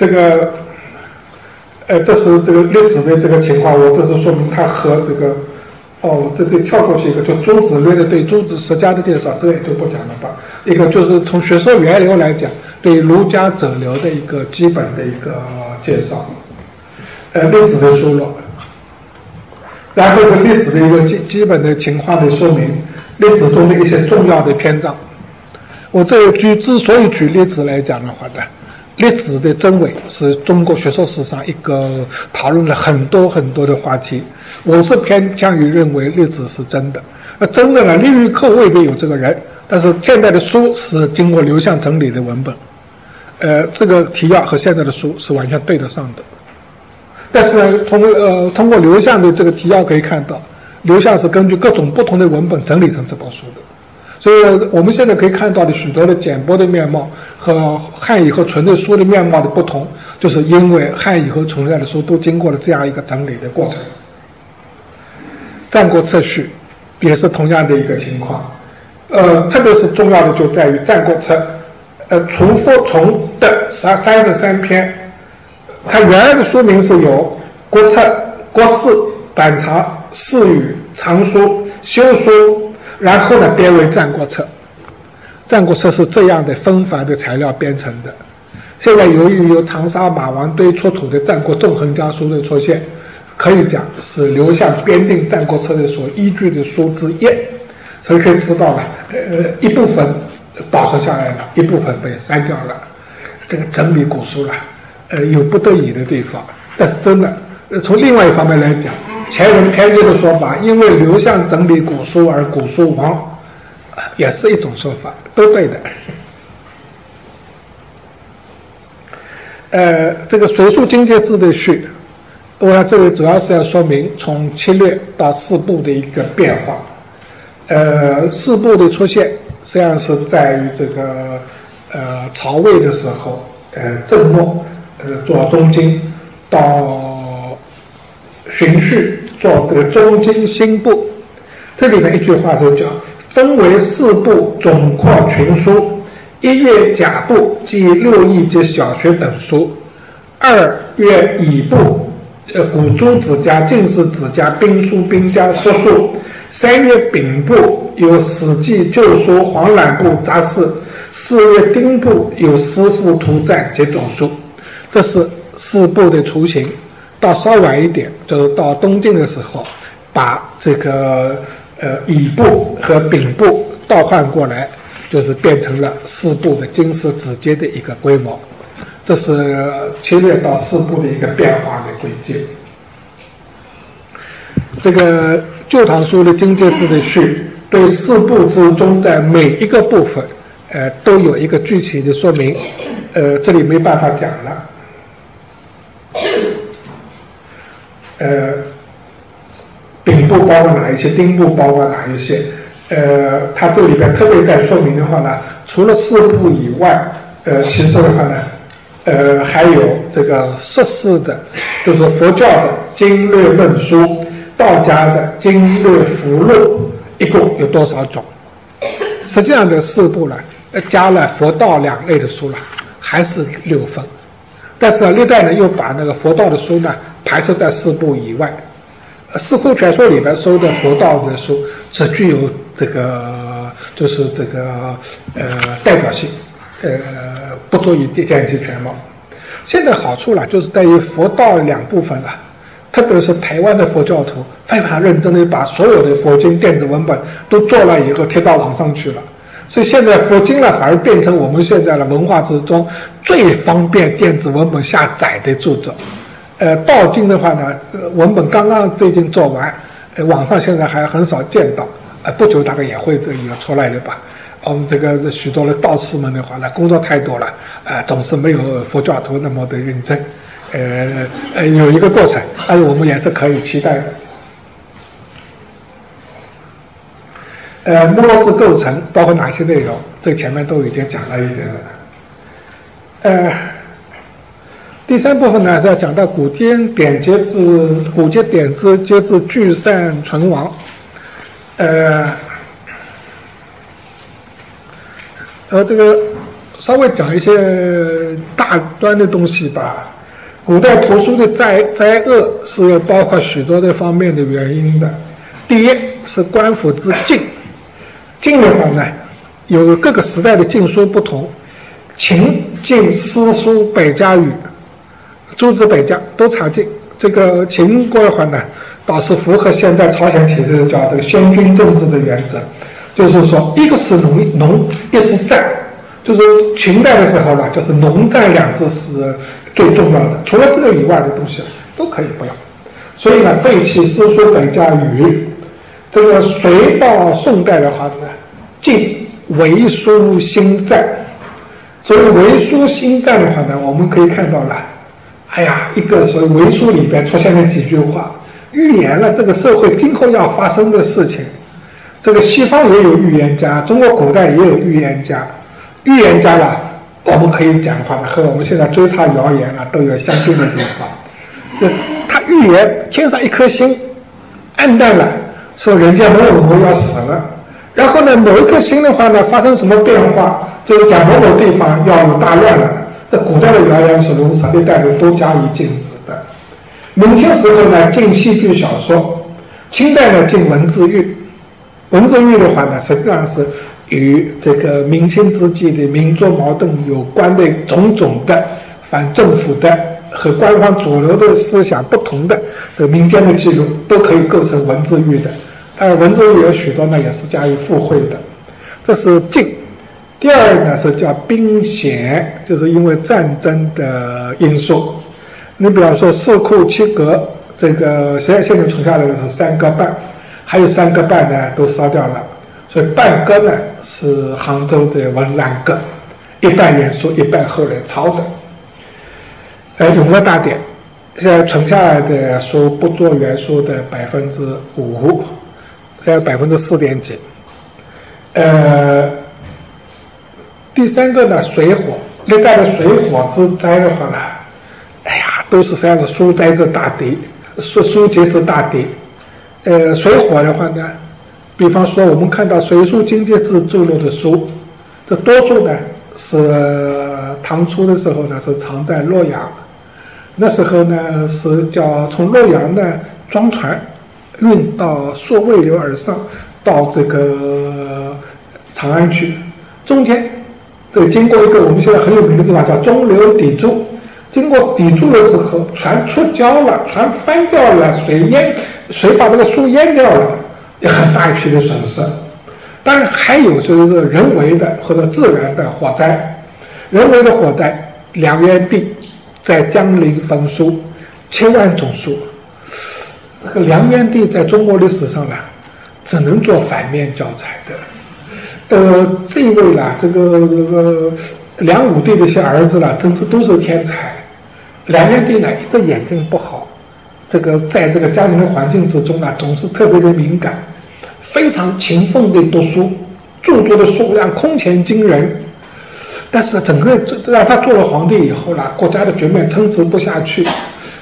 B: 这个，呃，这是这个列子的这个情况，我这是说明它和这个，哦，这里跳过去一个，就诸子略的对诸子十家的介绍，这也就不讲了吧。一个就是从学说源流来讲，对儒家整流的一个基本的一个介绍，呃，列子的书落，然后是列子的一个基基本的情况的说明，列子中的一些重要的篇章。我这举之所以举例子来讲的话呢。历史的真伪是中国学术史上一个讨论了很多很多的话题。我是偏向于认为历史是真的。那真的呢？利率课未必有这个人，但是现在的书是经过刘向整理的文本，呃，这个提要和现在的书是完全对得上的。但是呢，从呃通过刘向的这个提要可以看到，刘向是根据各种不同的文本整理成这本书的。所以我们现在可以看到的许多的简帛的面貌和汉语和存的书的面貌的不同，就是因为汉语和存在的书都经过了这样一个整理的过程。战国策序也是同样的一个情况，呃，特别是重要的就在于战国策，呃，除夫从的三三十三篇，它原来的书名是有国策、国事、版藏、释语、藏书、修书。然后呢，编为《战国策》。《战国策》是这样的纷繁的材料编成的。现在由于有长沙马王堆出土的战国纵横家书的出现，可以讲是刘向编定《战国策》的所依据的书之一。所以可以知道了，呃，一部分保存下来了，一部分被删掉了。这个整理古书了，呃，有不得已的地方。但是真的，呃从另外一方面来讲。前人偏见的说法，因为刘向整理古书而古书亡，也是一种说法，都对的。呃，这个《隋书经界志》的序，我想这里主要是要说明从七略到四部的一个变化。呃，四部的出现，实际上是在于这个呃曹魏的时候，呃郑末，呃左中经到。循序做这个中经新部，这里面一句话就叫分为四部，总括群书。一月甲部即六艺及小学等书，二月乙部，呃古诸子家、进士子家、兵书、兵家书数。三月丙部有史记、旧书、黄览部杂事。四月丁部有诗赋、图赞及总书。这是四部的雏形。到稍晚一点，就是到东晋的时候，把这个呃乙部和丙部倒换过来，就是变成了四部的经史子集的一个规模。这是七略到四部的一个变化的轨迹。这个《旧唐书》的经界志的序，对四部之中的每一个部分，呃，都有一个具体的说明，呃，这里没办法讲了。呃，丙部包括哪一些？丁部包括哪一些？呃，它这里边特别在说明的话呢，除了四部以外，呃，其实的话呢，呃，还有这个十四的，就是佛教的经略论书，道家的经略符录，一共有多少种？实际上这四部呢，加了佛道两类的书了，还是六分。但是历代呢，又把那个佛道的书呢。排斥在四部以外，《四库全书》里边收的佛道的书只具有这个，就是这个呃代表性，呃不足以见其全貌。现在好处了，就是在于佛道两部分了，特别是台湾的佛教徒非常认真的把所有的佛经电子文本都做了以后贴到网上去了，所以现在佛经呢反而变成我们现在的文化之中最方便电子文本下载的著作。呃，道经的话呢，文本刚刚最近做完，呃，网上现在还很少见到，呃，不久大概也会这有出来的吧。我们这个许多的道士们的话呢，工作太多了，呃，总是没有佛教徒那么的认真，呃呃，有一个过程，但是我们也是可以期待的。呃，目录制构成包括哪些内容？这前面都已经讲了一点了，呃。第三部分呢是要讲到古今典籍之古籍典籍皆自聚散存亡，呃，呃，这个稍微讲一些大端的东西吧。古代图书的灾灾厄是包括许多的方面的原因的。第一是官府之禁，禁的话呢，有各个时代的禁书不同，秦禁诗书百家语。诸子百家都查禁，这个秦国的话呢，倒是符合现在朝鲜体制叫这个先君政治的原则，就是说，一个是农农，一是战，就是秦代的时候呢，就是农战两字是最重要的，除了这个以外的东西都可以不要。所以呢，废弃诗书百家语。这个隋到宋代的话呢，晋为书新战。所以为书新战的话呢，我们可以看到了，哎呀，一个是为书里边出现了几句话，预言了这个社会今后要发生的事情。这个西方也有预言家，中国古代也有预言家。预言家呢，我们可以讲的话呢，和我们现在追查谣言啊都有相近的地方。就他预言天上一颗星暗淡了，说人家某某某要死了。然后呢，某一颗星的话呢，发生什么变化，就是讲某某地方要有大乱了。那古代的谣言是如此，历代人都加以禁止的。明清时候呢，禁戏剧小说；清代呢，禁文字狱。文字狱的话呢，实际上是与这个明清之际的民族矛盾有关的种种的反政府的和官方主流的思想不同的这民间的记录，都可以构成文字狱的。而文字狱有许多呢，也是加以附会的。这是禁。第二呢是叫兵险，就是因为战争的因素。你比方说四库七阁，这个现在现在存下来的是三个半。还有三个半呢，都烧掉了，所以半个呢是杭州的文澜阁，一半原书，一半后来抄的。呃，《永乐大典》现在存下来的书不多，原书的百分之五，在百分之四点几。呃，第三个呢，水火，历代的水火之灾的话呢，哎呀，都是实际上是书灾之大敌，书书籍之大敌。呃，水火的话呢，比方说我们看到《隋书经济志》著录的书，这多数呢是唐初的时候呢是藏在洛阳，那时候呢是叫从洛阳呢装船运到溯渭流而上，到这个长安去，中间对经过一个我们现在很有名的地方叫中流砥柱。经过砥柱的时候，船出礁了，船翻掉了，水淹，水把这个树淹掉了，也很大一批的损失。当然还有就是人为的或者自然的火灾，人为的火灾，梁元帝在江陵焚书千万种书。这个梁元帝在中国历史上呢，只能做反面教材的。呃，这一位呢，这个这个梁武帝的一些儿子呢，真是都是天才。梁元帝呢，一个眼睛不好，这个在这个家庭的环境之中呢，总是特别的敏感，非常勤奋的读书，著作的数量空前惊人。但是整个让他做了皇帝以后呢，国家的局面撑持不下去，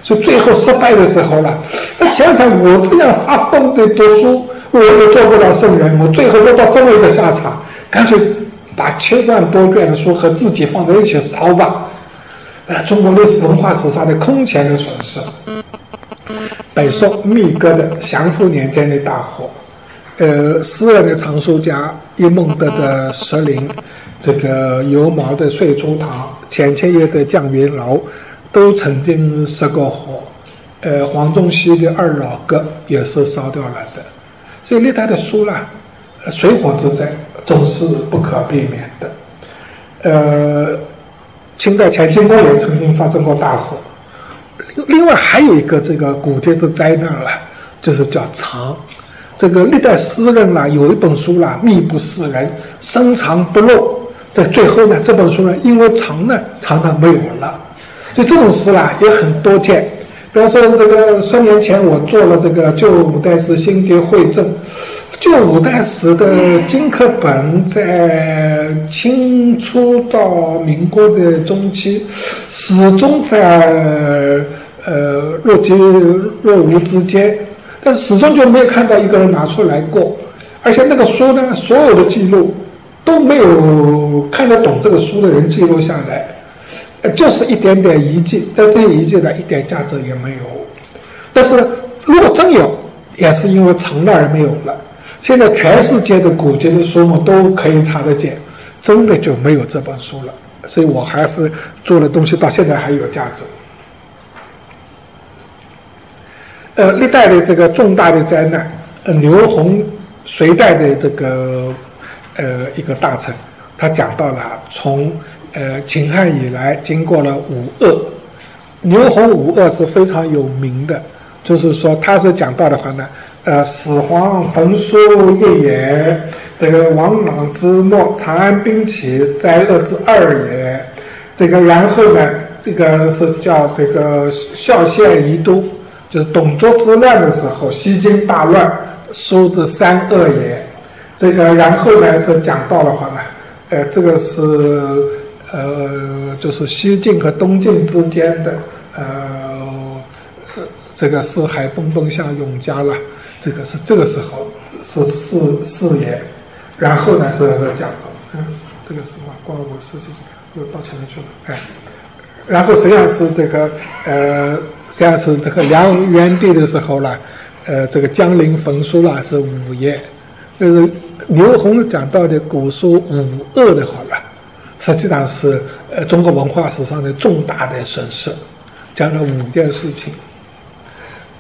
B: 就最后失败的时候呢，他想想我这样发疯的读书，我也做不了圣人，我最后落到这么一个下场，干脆把千万多卷的书和自己放在一起烧吧。呃，中国历史文化史上的空前的损失。北宋密阁的祥符年间的大火，呃，诗人的藏书家一梦得的石林，这个油毛的岁初堂，钱谦益的绛云楼，都曾经失过火。呃，黄宗羲的二老阁也是烧掉了的。所以历代的书啦，水火之灾总是不可避免的。呃。清代乾清宫也曾经发生过大火，另外还有一个这个古籍的灾难了，就是叫藏。这个历代诗人啦，有一本书啦，密不示人，深藏不露。在最后呢，这本书呢，因为藏呢，藏的没有了。就这种诗啦也很多见。比方说，这个十年前我做了这个旧五代史新碟会证。旧五代史的金刻本，在清初到民国的中期，始终在呃若即若无之间，但始终就没有看到一个人拿出来过，而且那个书呢，所有的记录都没有看得懂这个书的人记录下来，就是一点点遗迹，但这些遗迹呢，一点价值也没有。但是如果真有，也是因为藏了而没有了。现在全世界的古籍的书目都可以查得见，真的就没有这本书了。所以我还是做的东西到现在还有价值。呃，历代的这个重大的灾难，呃，刘宏隋代的这个呃一个大臣，他讲到了从呃秦汉以来经过了五恶，刘洪五恶是非常有名的，就是说他是讲到的话呢，呃始皇焚书一也，这个王莽之末，长安兵起，灾厄之二也，这个然后呢，这个是叫这个孝献宜都，就是董卓之乱的时候，西京大乱，书之三恶也。这个然后呢是讲到的话呢，呃，这个是呃，就是西晋和东晋之间的呃，这个四海奔奔向永嘉了，这个是这个时候是四四爷，然后呢是讲，嗯，这个是什么？光武事情又到前面去了，哎，然后实际上是这个呃，实际上是这个梁元帝的时候呢，呃，这个江陵焚书了是五爷。就是刘洪讲到的古书五恶的话呢，实际上是呃中国文化史上的重大的损失，讲了五件事情。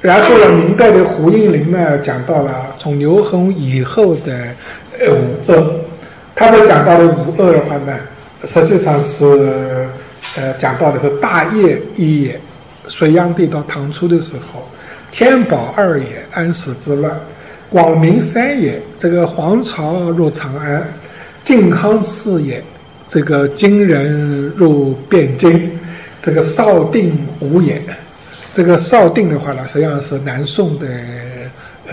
B: 然后呢，明代的胡应麟呢讲到了从刘恒以后的呃五恶，他们讲到的五恶的话呢，实际上是呃讲到的是大业一也，隋炀帝到唐初的时候，天宝二也，安史之乱。广明三也，这个黄巢入长安；靖康四也，这个金人入汴京；这个绍定五也，这个绍定的话呢，实际上是南宋的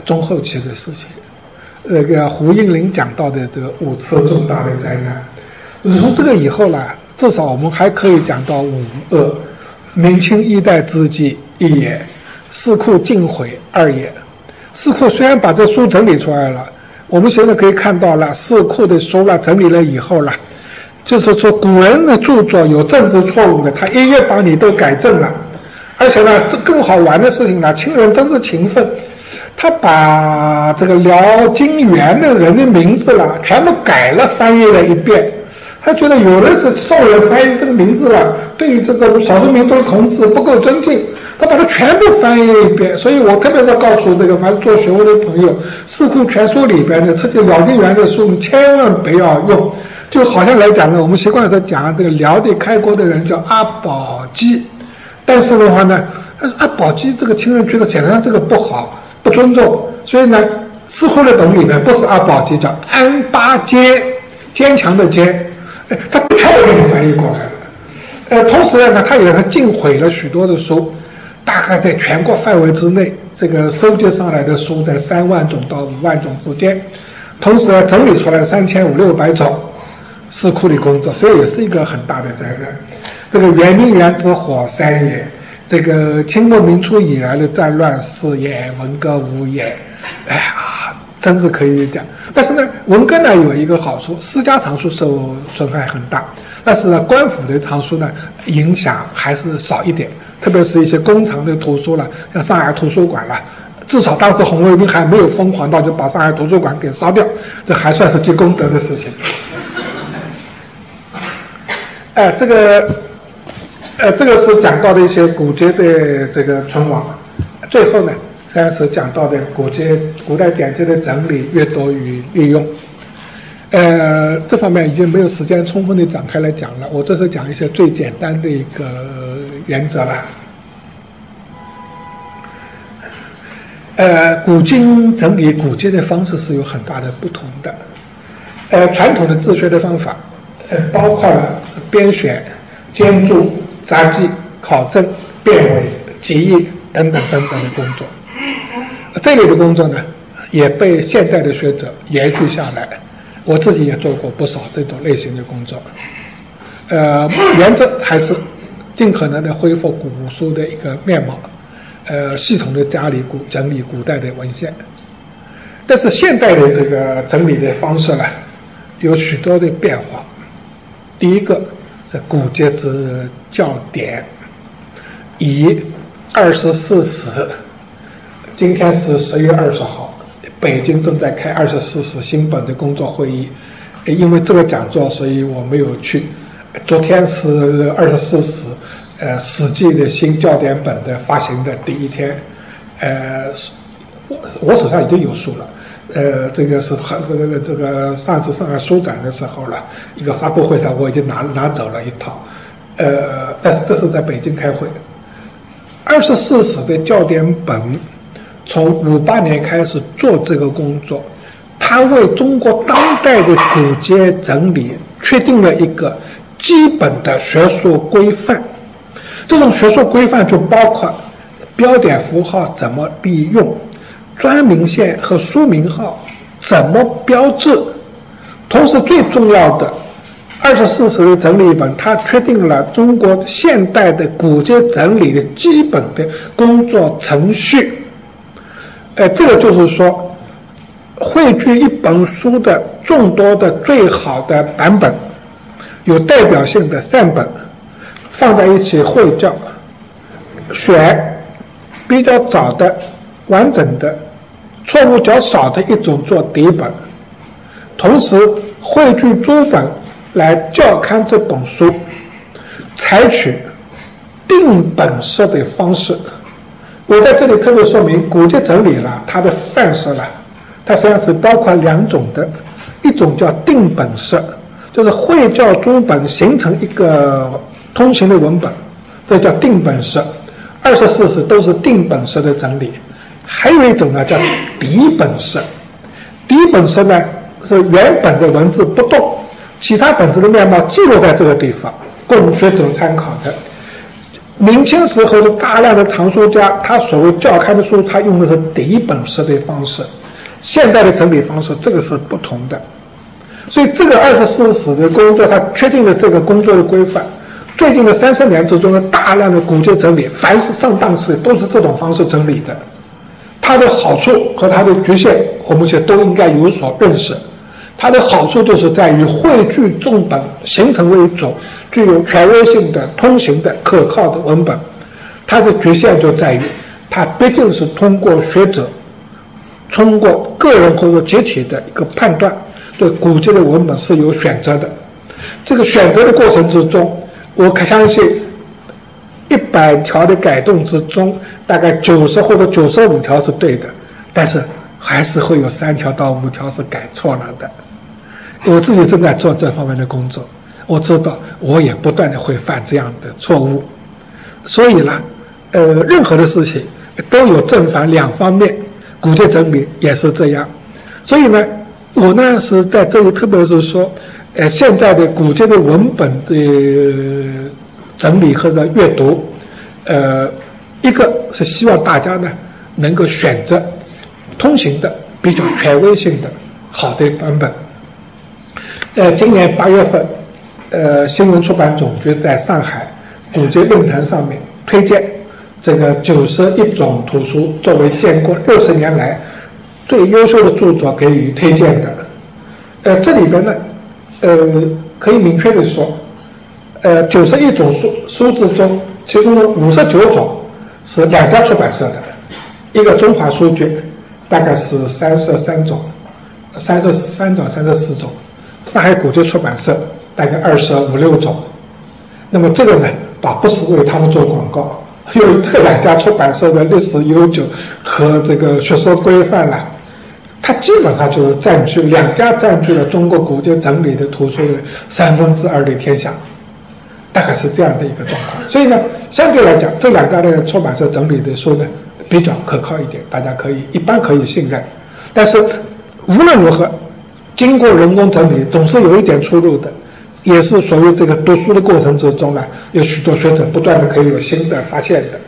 B: 中后期的事情。那个胡应麟讲到的这个五次重大的灾难，从这个以后呢，至少我们还可以讲到五恶：明清一代之际一也，四库尽毁二也。四库虽然把这书整理出来了，我们现在可以看到了四库的书了整理了以后了，就是说古人的著作有政治错误的，他一页把你都改正了，而且呢，这更好玩的事情呢，清人真是勤奋，他把这个辽金元的人的名字了全部改了翻译了一遍。他觉得有的是受人翻译这个名字了，对于这个少数民族的同志不够尊敬，他把它全部翻译了一遍。所以我特别要告诉这个凡做学问的朋友，《四库全书》里边的这些辽金元的书，你千万不要用。就好像来讲呢，我们习惯是讲这个辽的开国的人叫阿保机，但是的话呢，阿保机这个听上去呢显然这个不好，不尊重，所以呢，《似乎》的本里面不是阿保机，叫安巴坚，坚强的坚。他全部给你翻译过来了，呃，同时呢，他也是尽毁了许多的书，大概在全国范围之内，这个收集上来的书在三万种到五万种之间，同时呢，整理出来三千五六百种，四库的工作，所以也是一个很大的灾难。这个圆明园之火三也，这个清末明初以来的战乱四也，文革五也，哎呀。真是可以讲，但是呢，文革呢有一个好处，私家藏书受损害很大，但是呢，官府的藏书呢影响还是少一点，特别是一些公藏的图书了，像上海图书馆了，至少当时红卫兵还没有疯狂到就把上海图书馆给烧掉，这还算是积功德的事情。哎，这个，呃，这个是讲到的一些古籍的这个存亡，最后呢。三是讲到的古籍、古代典籍的整理、阅读与利用，呃，这方面已经没有时间充分的展开来讲了。我这是讲一些最简单的一个原则了。呃，古今整理古籍的方式是有很大的不同的。呃，传统的自学的方法，呃，包括了编选、兼注、杂记、考证、辨伪、集译等等等等的工作。这类的工作呢，也被现代的学者延续下来。我自己也做过不少这种类型的工作。呃，原则还是尽可能的恢复古书的一个面貌，呃，系统的加理古整理古代的文献。但是现代的这个整理的方式呢，有许多的变化。第一个是古籍之教典，以二十四史。今天是十月二十号，北京正在开二十四史新本的工作会议。因为这个讲座，所以我没有去。昨天是二十四史，呃，《史记》的新教典本的发行的第一天。呃，我我手上已经有书了，呃，这个是他这个这个上次上海书展的时候了，一个发布会上我已经拿拿走了一套，呃，但是这是在北京开会。二十四史的校点本，从五八年开始做这个工作，他为中国当代的古籍整理确定了一个基本的学术规范。这种学术规范就包括标点符号怎么利用，专名线和书名号怎么标志，同时最重要的。二十四史整理本，它确定了中国现代的古籍整理的基本的工作程序。呃，这个就是说，汇聚一本书的众多的最好的版本，有代表性的善本，放在一起汇校，选比较早的、完整的、错误较少的一种做底本，同时汇聚诸本。来校勘这本书，采取定本色的方式。我在这里特别说明，古籍整理了它的范式了，它实际上是包括两种的，一种叫定本色，就是会教诸本形成一个通行的文本，这叫定本色。二十四史都是定本色的整理，还有一种呢叫底本色，底本色呢是原本的文字不动。其他本子的面貌记录在这个地方，供学者参考的。明清时候的大量的藏书家，他所谓教刊的书，他用的是底本式的方式。现代的整理方式，这个是不同的。所以这个二十四史的工作，它确定了这个工作的规范。最近的三十年之中的大量的古籍整理，凡是上档次的，都是这种方式整理的。它的好处和它的局限，我们现都应该有所认识。它的好处就是在于汇聚众本，形成为一种具有权威性的、通行的、可靠的文本。它的局限就在于，它毕竟是通过学者，通过个人或者集体的一个判断，对古籍的文本是有选择的。这个选择的过程之中，我可相信，一百条的改动之中，大概九十或者九十五条是对的，但是还是会有三条到五条是改错了的。我自己正在做这方面的工作，我知道我也不断的会犯这样的错误，所以呢，呃，任何的事情都有正反两方面，古籍整理也是这样，所以呢，我呢是在这里，特别是说，呃，现在的古籍的文本的整理或者阅读，呃，一个是希望大家呢能够选择通行的、比较权威性的好的版本。在今年八月份，呃，新闻出版总局在上海古籍论坛上面推荐这个九十一种图书作为建国六十年来最优秀的著作给予推荐的。呃，这里边呢，呃，可以明确的说，呃，九十一种书书之中，其中的五十九种是两家出版社的，一个中华书局，大概是三十三种，三十三种，三十四种。上海古籍出版社大概二十五六种，那么这个呢，倒不是为他们做广告，因为这两家出版社的历史悠久和这个学说规范呢，它基本上就是占据两家占据了中国古籍整理的图书的三分之二的天下，大概是这样的一个状况。所以呢，相对来讲，这两家的出版社整理的书呢，比较可靠一点，大家可以一般可以信任。但是无论如何。经过人工整理，总是有一点出入的，也是所谓这个读书的过程之中呢，有许多学者不断的可以有新的发现的。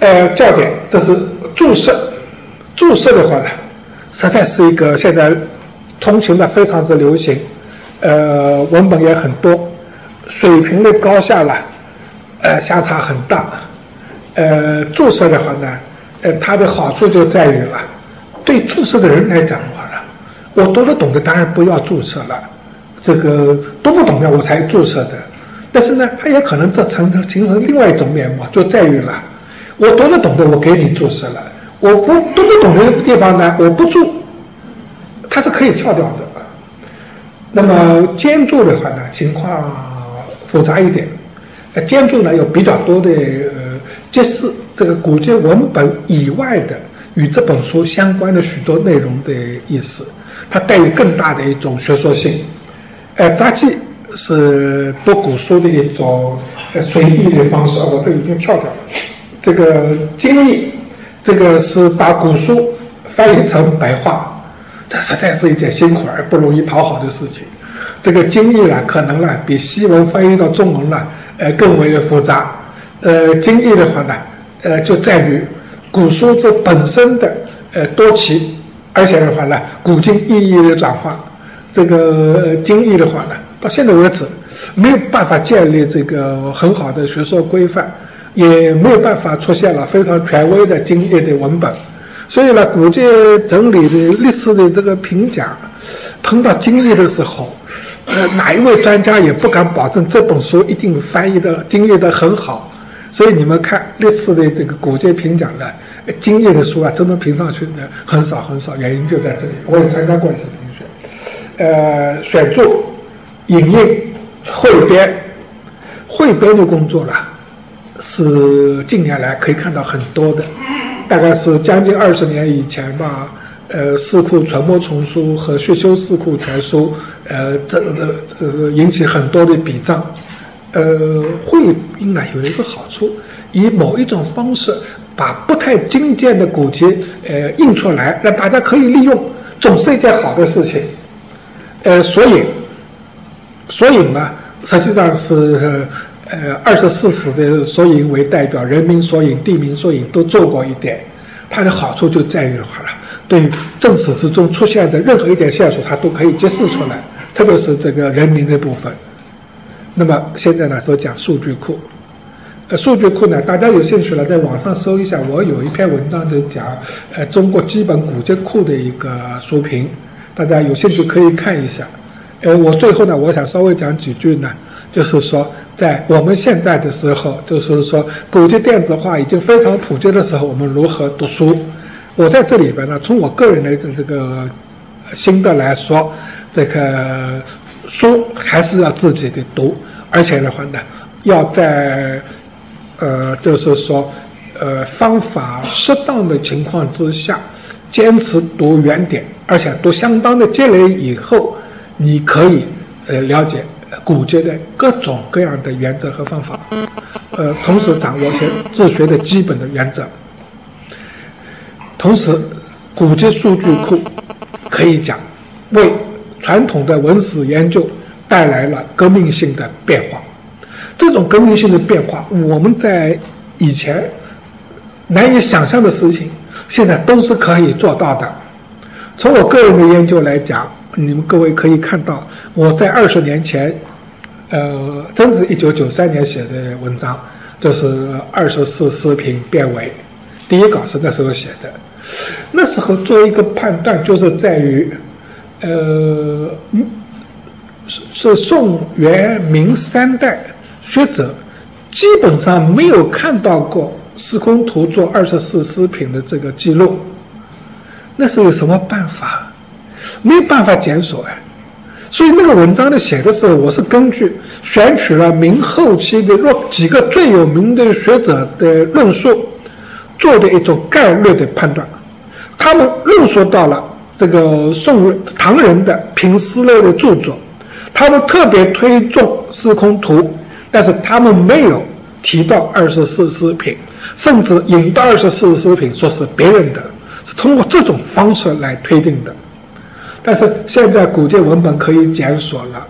B: 呃，校点，这是注释，注释的话呢，实在是一个现在通行的非常之流行，呃，文本也很多，水平的高下呢，呃，相差很大。呃，注射的话呢，呃，它的好处就在于了，对注射的人来讲的话呢。我读得懂的当然不要注射了，这个读不懂的我才注射的。但是呢，它也可能这成形成另外一种面貌，就在于了，我读得懂的我给你注射了，我不读不懂的地方呢我不注，它是可以跳掉的。那么兼注的话呢，情况复杂一点，呃，兼注呢有比较多的呃揭示这个古籍文本以外的与这本书相关的许多内容的意思，它带有更大的一种学说性。呃，杂记是读古书的一种随意的方式，我这已经跳掉了。这个经历，这个是把古书翻译成白话，这实在是一件辛苦而不容易讨好的事情。这个经义呢，可能呢比西文翻译到中文呢，呃，更为复杂。呃，经义的话呢，呃，就在于古书这本身的呃多奇，而且的话呢，古今意义的转换。这个经义的话呢，到现在为止没有办法建立这个很好的学说规范，也没有办法出现了非常权威的经义的文本。所以呢，古籍整理的历史的这个评价，碰到经义的时候。呃，哪一位专家也不敢保证这本书一定翻译的、经译的很好，所以你们看历次的这个古籍评奖的经译的书啊，真的评上去的很少很少，原因就在这里。我也参加过一次评选，呃，选注、引印、汇编、汇编的工作呢，是近年来可以看到很多的，大概是将近二十年以前吧。呃，四库传播丛书和学修四库全书，呃，这个这个引起很多的比仗。呃，汇编呢有一个好处，以某一种方式把不太精简的古籍呃印出来，让大家可以利用，总是一件好的事情。呃，索引，索引呢实际上是呃二十四史的索引为代表，人民索引、地名索引都做过一点，它的好处就在于的话了。对正史之中出现的任何一点线索，它都可以揭示出来，特别是这个人名的部分。那么现在呢，说讲数据库。呃，数据库呢，大家有兴趣了，在网上搜一下，我有一篇文章在讲，呃，中国基本古籍库的一个书评，大家有兴趣可以看一下。呃，我最后呢，我想稍微讲几句呢，就是说，在我们现在的时候，就是说古籍电子化已经非常普及的时候，我们如何读书？我在这里边呢，从我个人的这个新的来说，这个书还是要自己的读，而且的话呢，要在呃，就是说呃方法适当的情况之下，坚持读原点，而且读相当的积累以后，你可以呃了解古籍的各种各样的原则和方法，呃，同时掌握些自学的基本的原则。同时，古籍数据库可以讲为传统的文史研究带来了革命性的变化。这种革命性的变化，我们在以前难以想象的事情，现在都是可以做到的。从我个人的研究来讲，你们各位可以看到，我在二十年前，呃，真是一九九三年写的文章，就是二十四诗评变为第一稿是那时候写的。那时候做一个判断，就是在于，呃，是是宋元明三代学者基本上没有看到过《司空图》做二十四诗品的这个记录。那是有什么办法？没有办法检索啊。所以那个文章的写的时候，我是根据选取了明后期的若几个最有名的学者的论述。做的一种概率的判断，他们论述到了这个宋唐人的评诗类的著作，他们特别推重《司空图》，但是他们没有提到二十四诗品，甚至引到二十四诗品说是别人的，是通过这种方式来推定的。但是现在古籍文本可以检索了，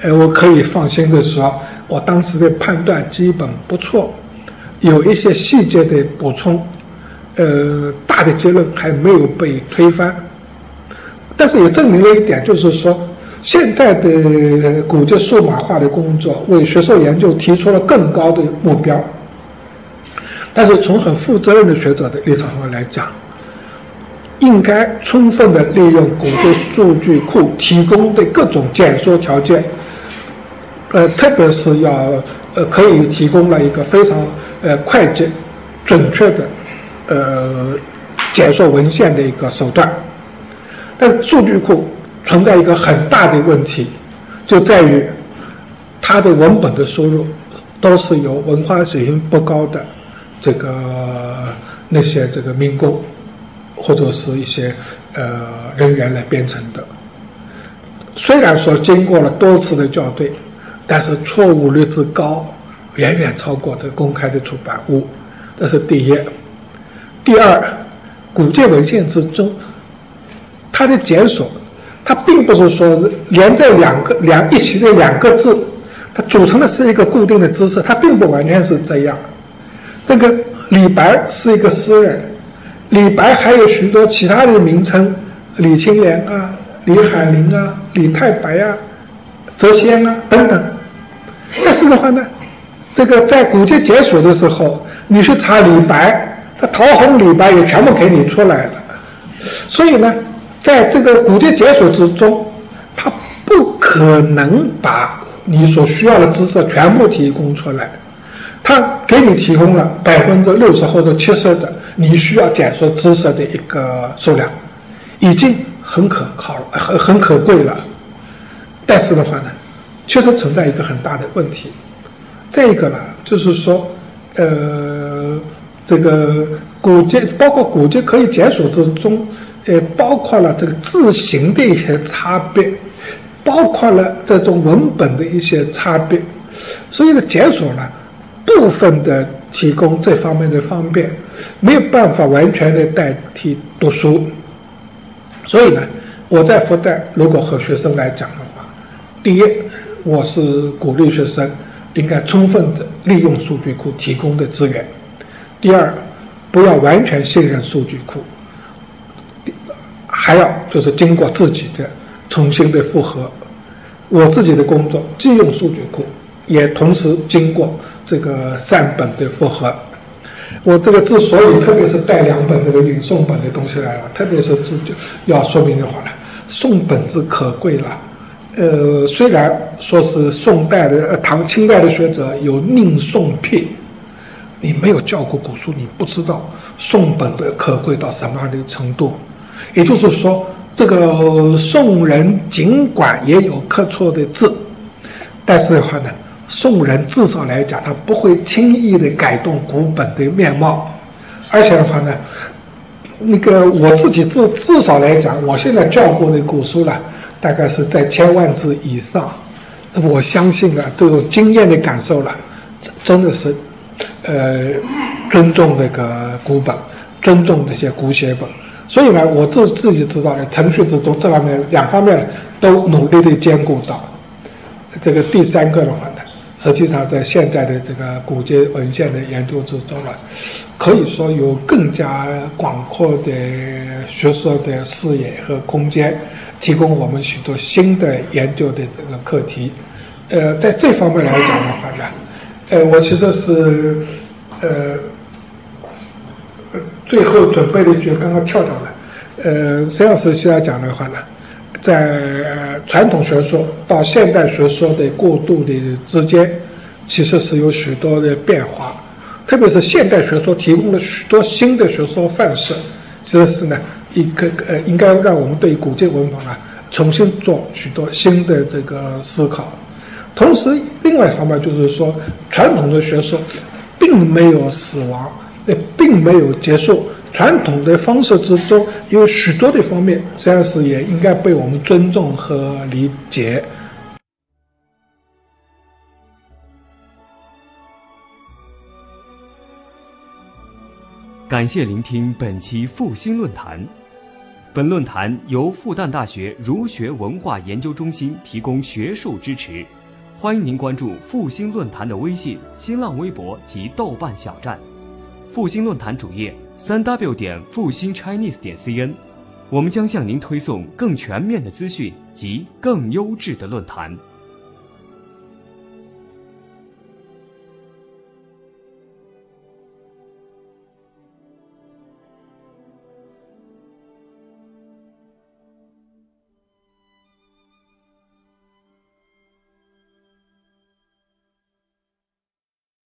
B: 呃，我可以放心的说，我当时的判断基本不错。有一些细节的补充，呃，大的结论还没有被推翻，但是也证明了一点，就是说，现在的古籍数码化的工作为学术研究提出了更高的目标。但是从很负责任的学者的立场上来讲，应该充分的利用古籍数据库提供的各种检索条件，呃，特别是要呃，可以提供了一个非常。呃，快捷、准确的，呃，检索文献的一个手段。但数据库存在一个很大的问题，就在于它的文本的输入都是由文化水平不高的这个那些这个民工或者是一些呃人员来编成的。虽然说经过了多次的校对，但是错误率之高，远远超过这公开的出版物。这是第一。第二，古籍文献之中，它的检索，它并不是说连在两个两一起的两个字，它组成的是一个固定的知识，它并不完全是这样。这个李白是一个诗人，李白还有许多其他的名称，李青莲啊。李海林啊，李太白啊，谪仙啊等等，但是的话呢，这个在古籍解锁的时候，你去查李白，他陶弘李白也全部给你出来了。所以呢，在这个古籍解锁之中，他不可能把你所需要的知识全部提供出来，他给你提供了百分之六十或者七十的你需要检索知识的一个数量，已经。很可靠，很很可贵了，但是的话呢，确实存在一个很大的问题。这个呢，就是说，呃，这个古籍，包括古籍可以检索之中，也包括了这个字形的一些差别，包括了这种文本的一些差别，所以呢，检索呢，部分的提供这方面的方便，没有办法完全的代替读书。所以呢，我在复旦如果和学生来讲的话，第一，我是鼓励学生应该充分的利用数据库提供的资源；第二，不要完全信任数据库，还要就是经过自己的重新的复核。我自己的工作既用数据库，也同时经过这个善本的复核。我这个之所以特别是带两本这个引宋本的东西来了，特别是自就要说明的话呢，宋本之可贵了。呃，虽然说是宋代的、呃唐、清代的学者有宁宋癖，你没有教过古书，你不知道宋本的可贵到什么样的程度。也就是说，这个宋人尽管也有刻错的字，但是的话呢。宋人至少来讲，他不会轻易的改动古本的面貌，而且的话呢，那个我自己至至少来讲，我现在教过的古书呢，大概是在千万字以上。我相信啊，这种经验的感受了，真的是，呃，尊重这个古本，尊重这些古写本。所以呢，我自自己知道程序之中，这方面两方面都努力的兼顾到。这个第三个的话。实际上，在现在的这个古籍文献的研究之中呢，可以说有更加广阔的学术的视野和空间，提供我们许多新的研究的这个课题。呃，在这方面来讲的话呢，呃，我其实是呃，最后准备了一句，刚刚跳掉了。呃，实际上需要讲的话呢。在传统学说到现代学说的过渡的之间，其实是有许多的变化，特别是现代学说提供了许多新的学说范式，其实是呢一个呃，应该让我们对古籍文化呢重新做许多新的这个思考。同时，另外一方面就是说，传统的学说并没有死亡，也并没有结束。传统的方式之中有许多的方面，实际上是也应该被我们尊重和理解。
A: 感谢聆听本期复兴论坛。本论坛由复旦大学儒学文化研究中心提供学术支持，欢迎您关注复兴论坛的微信、新浪微博及豆瓣小站。复兴论坛主页。三 w 点复兴 Chinese 点 cn，我们将向您推送更全面的资讯及更优质的论坛。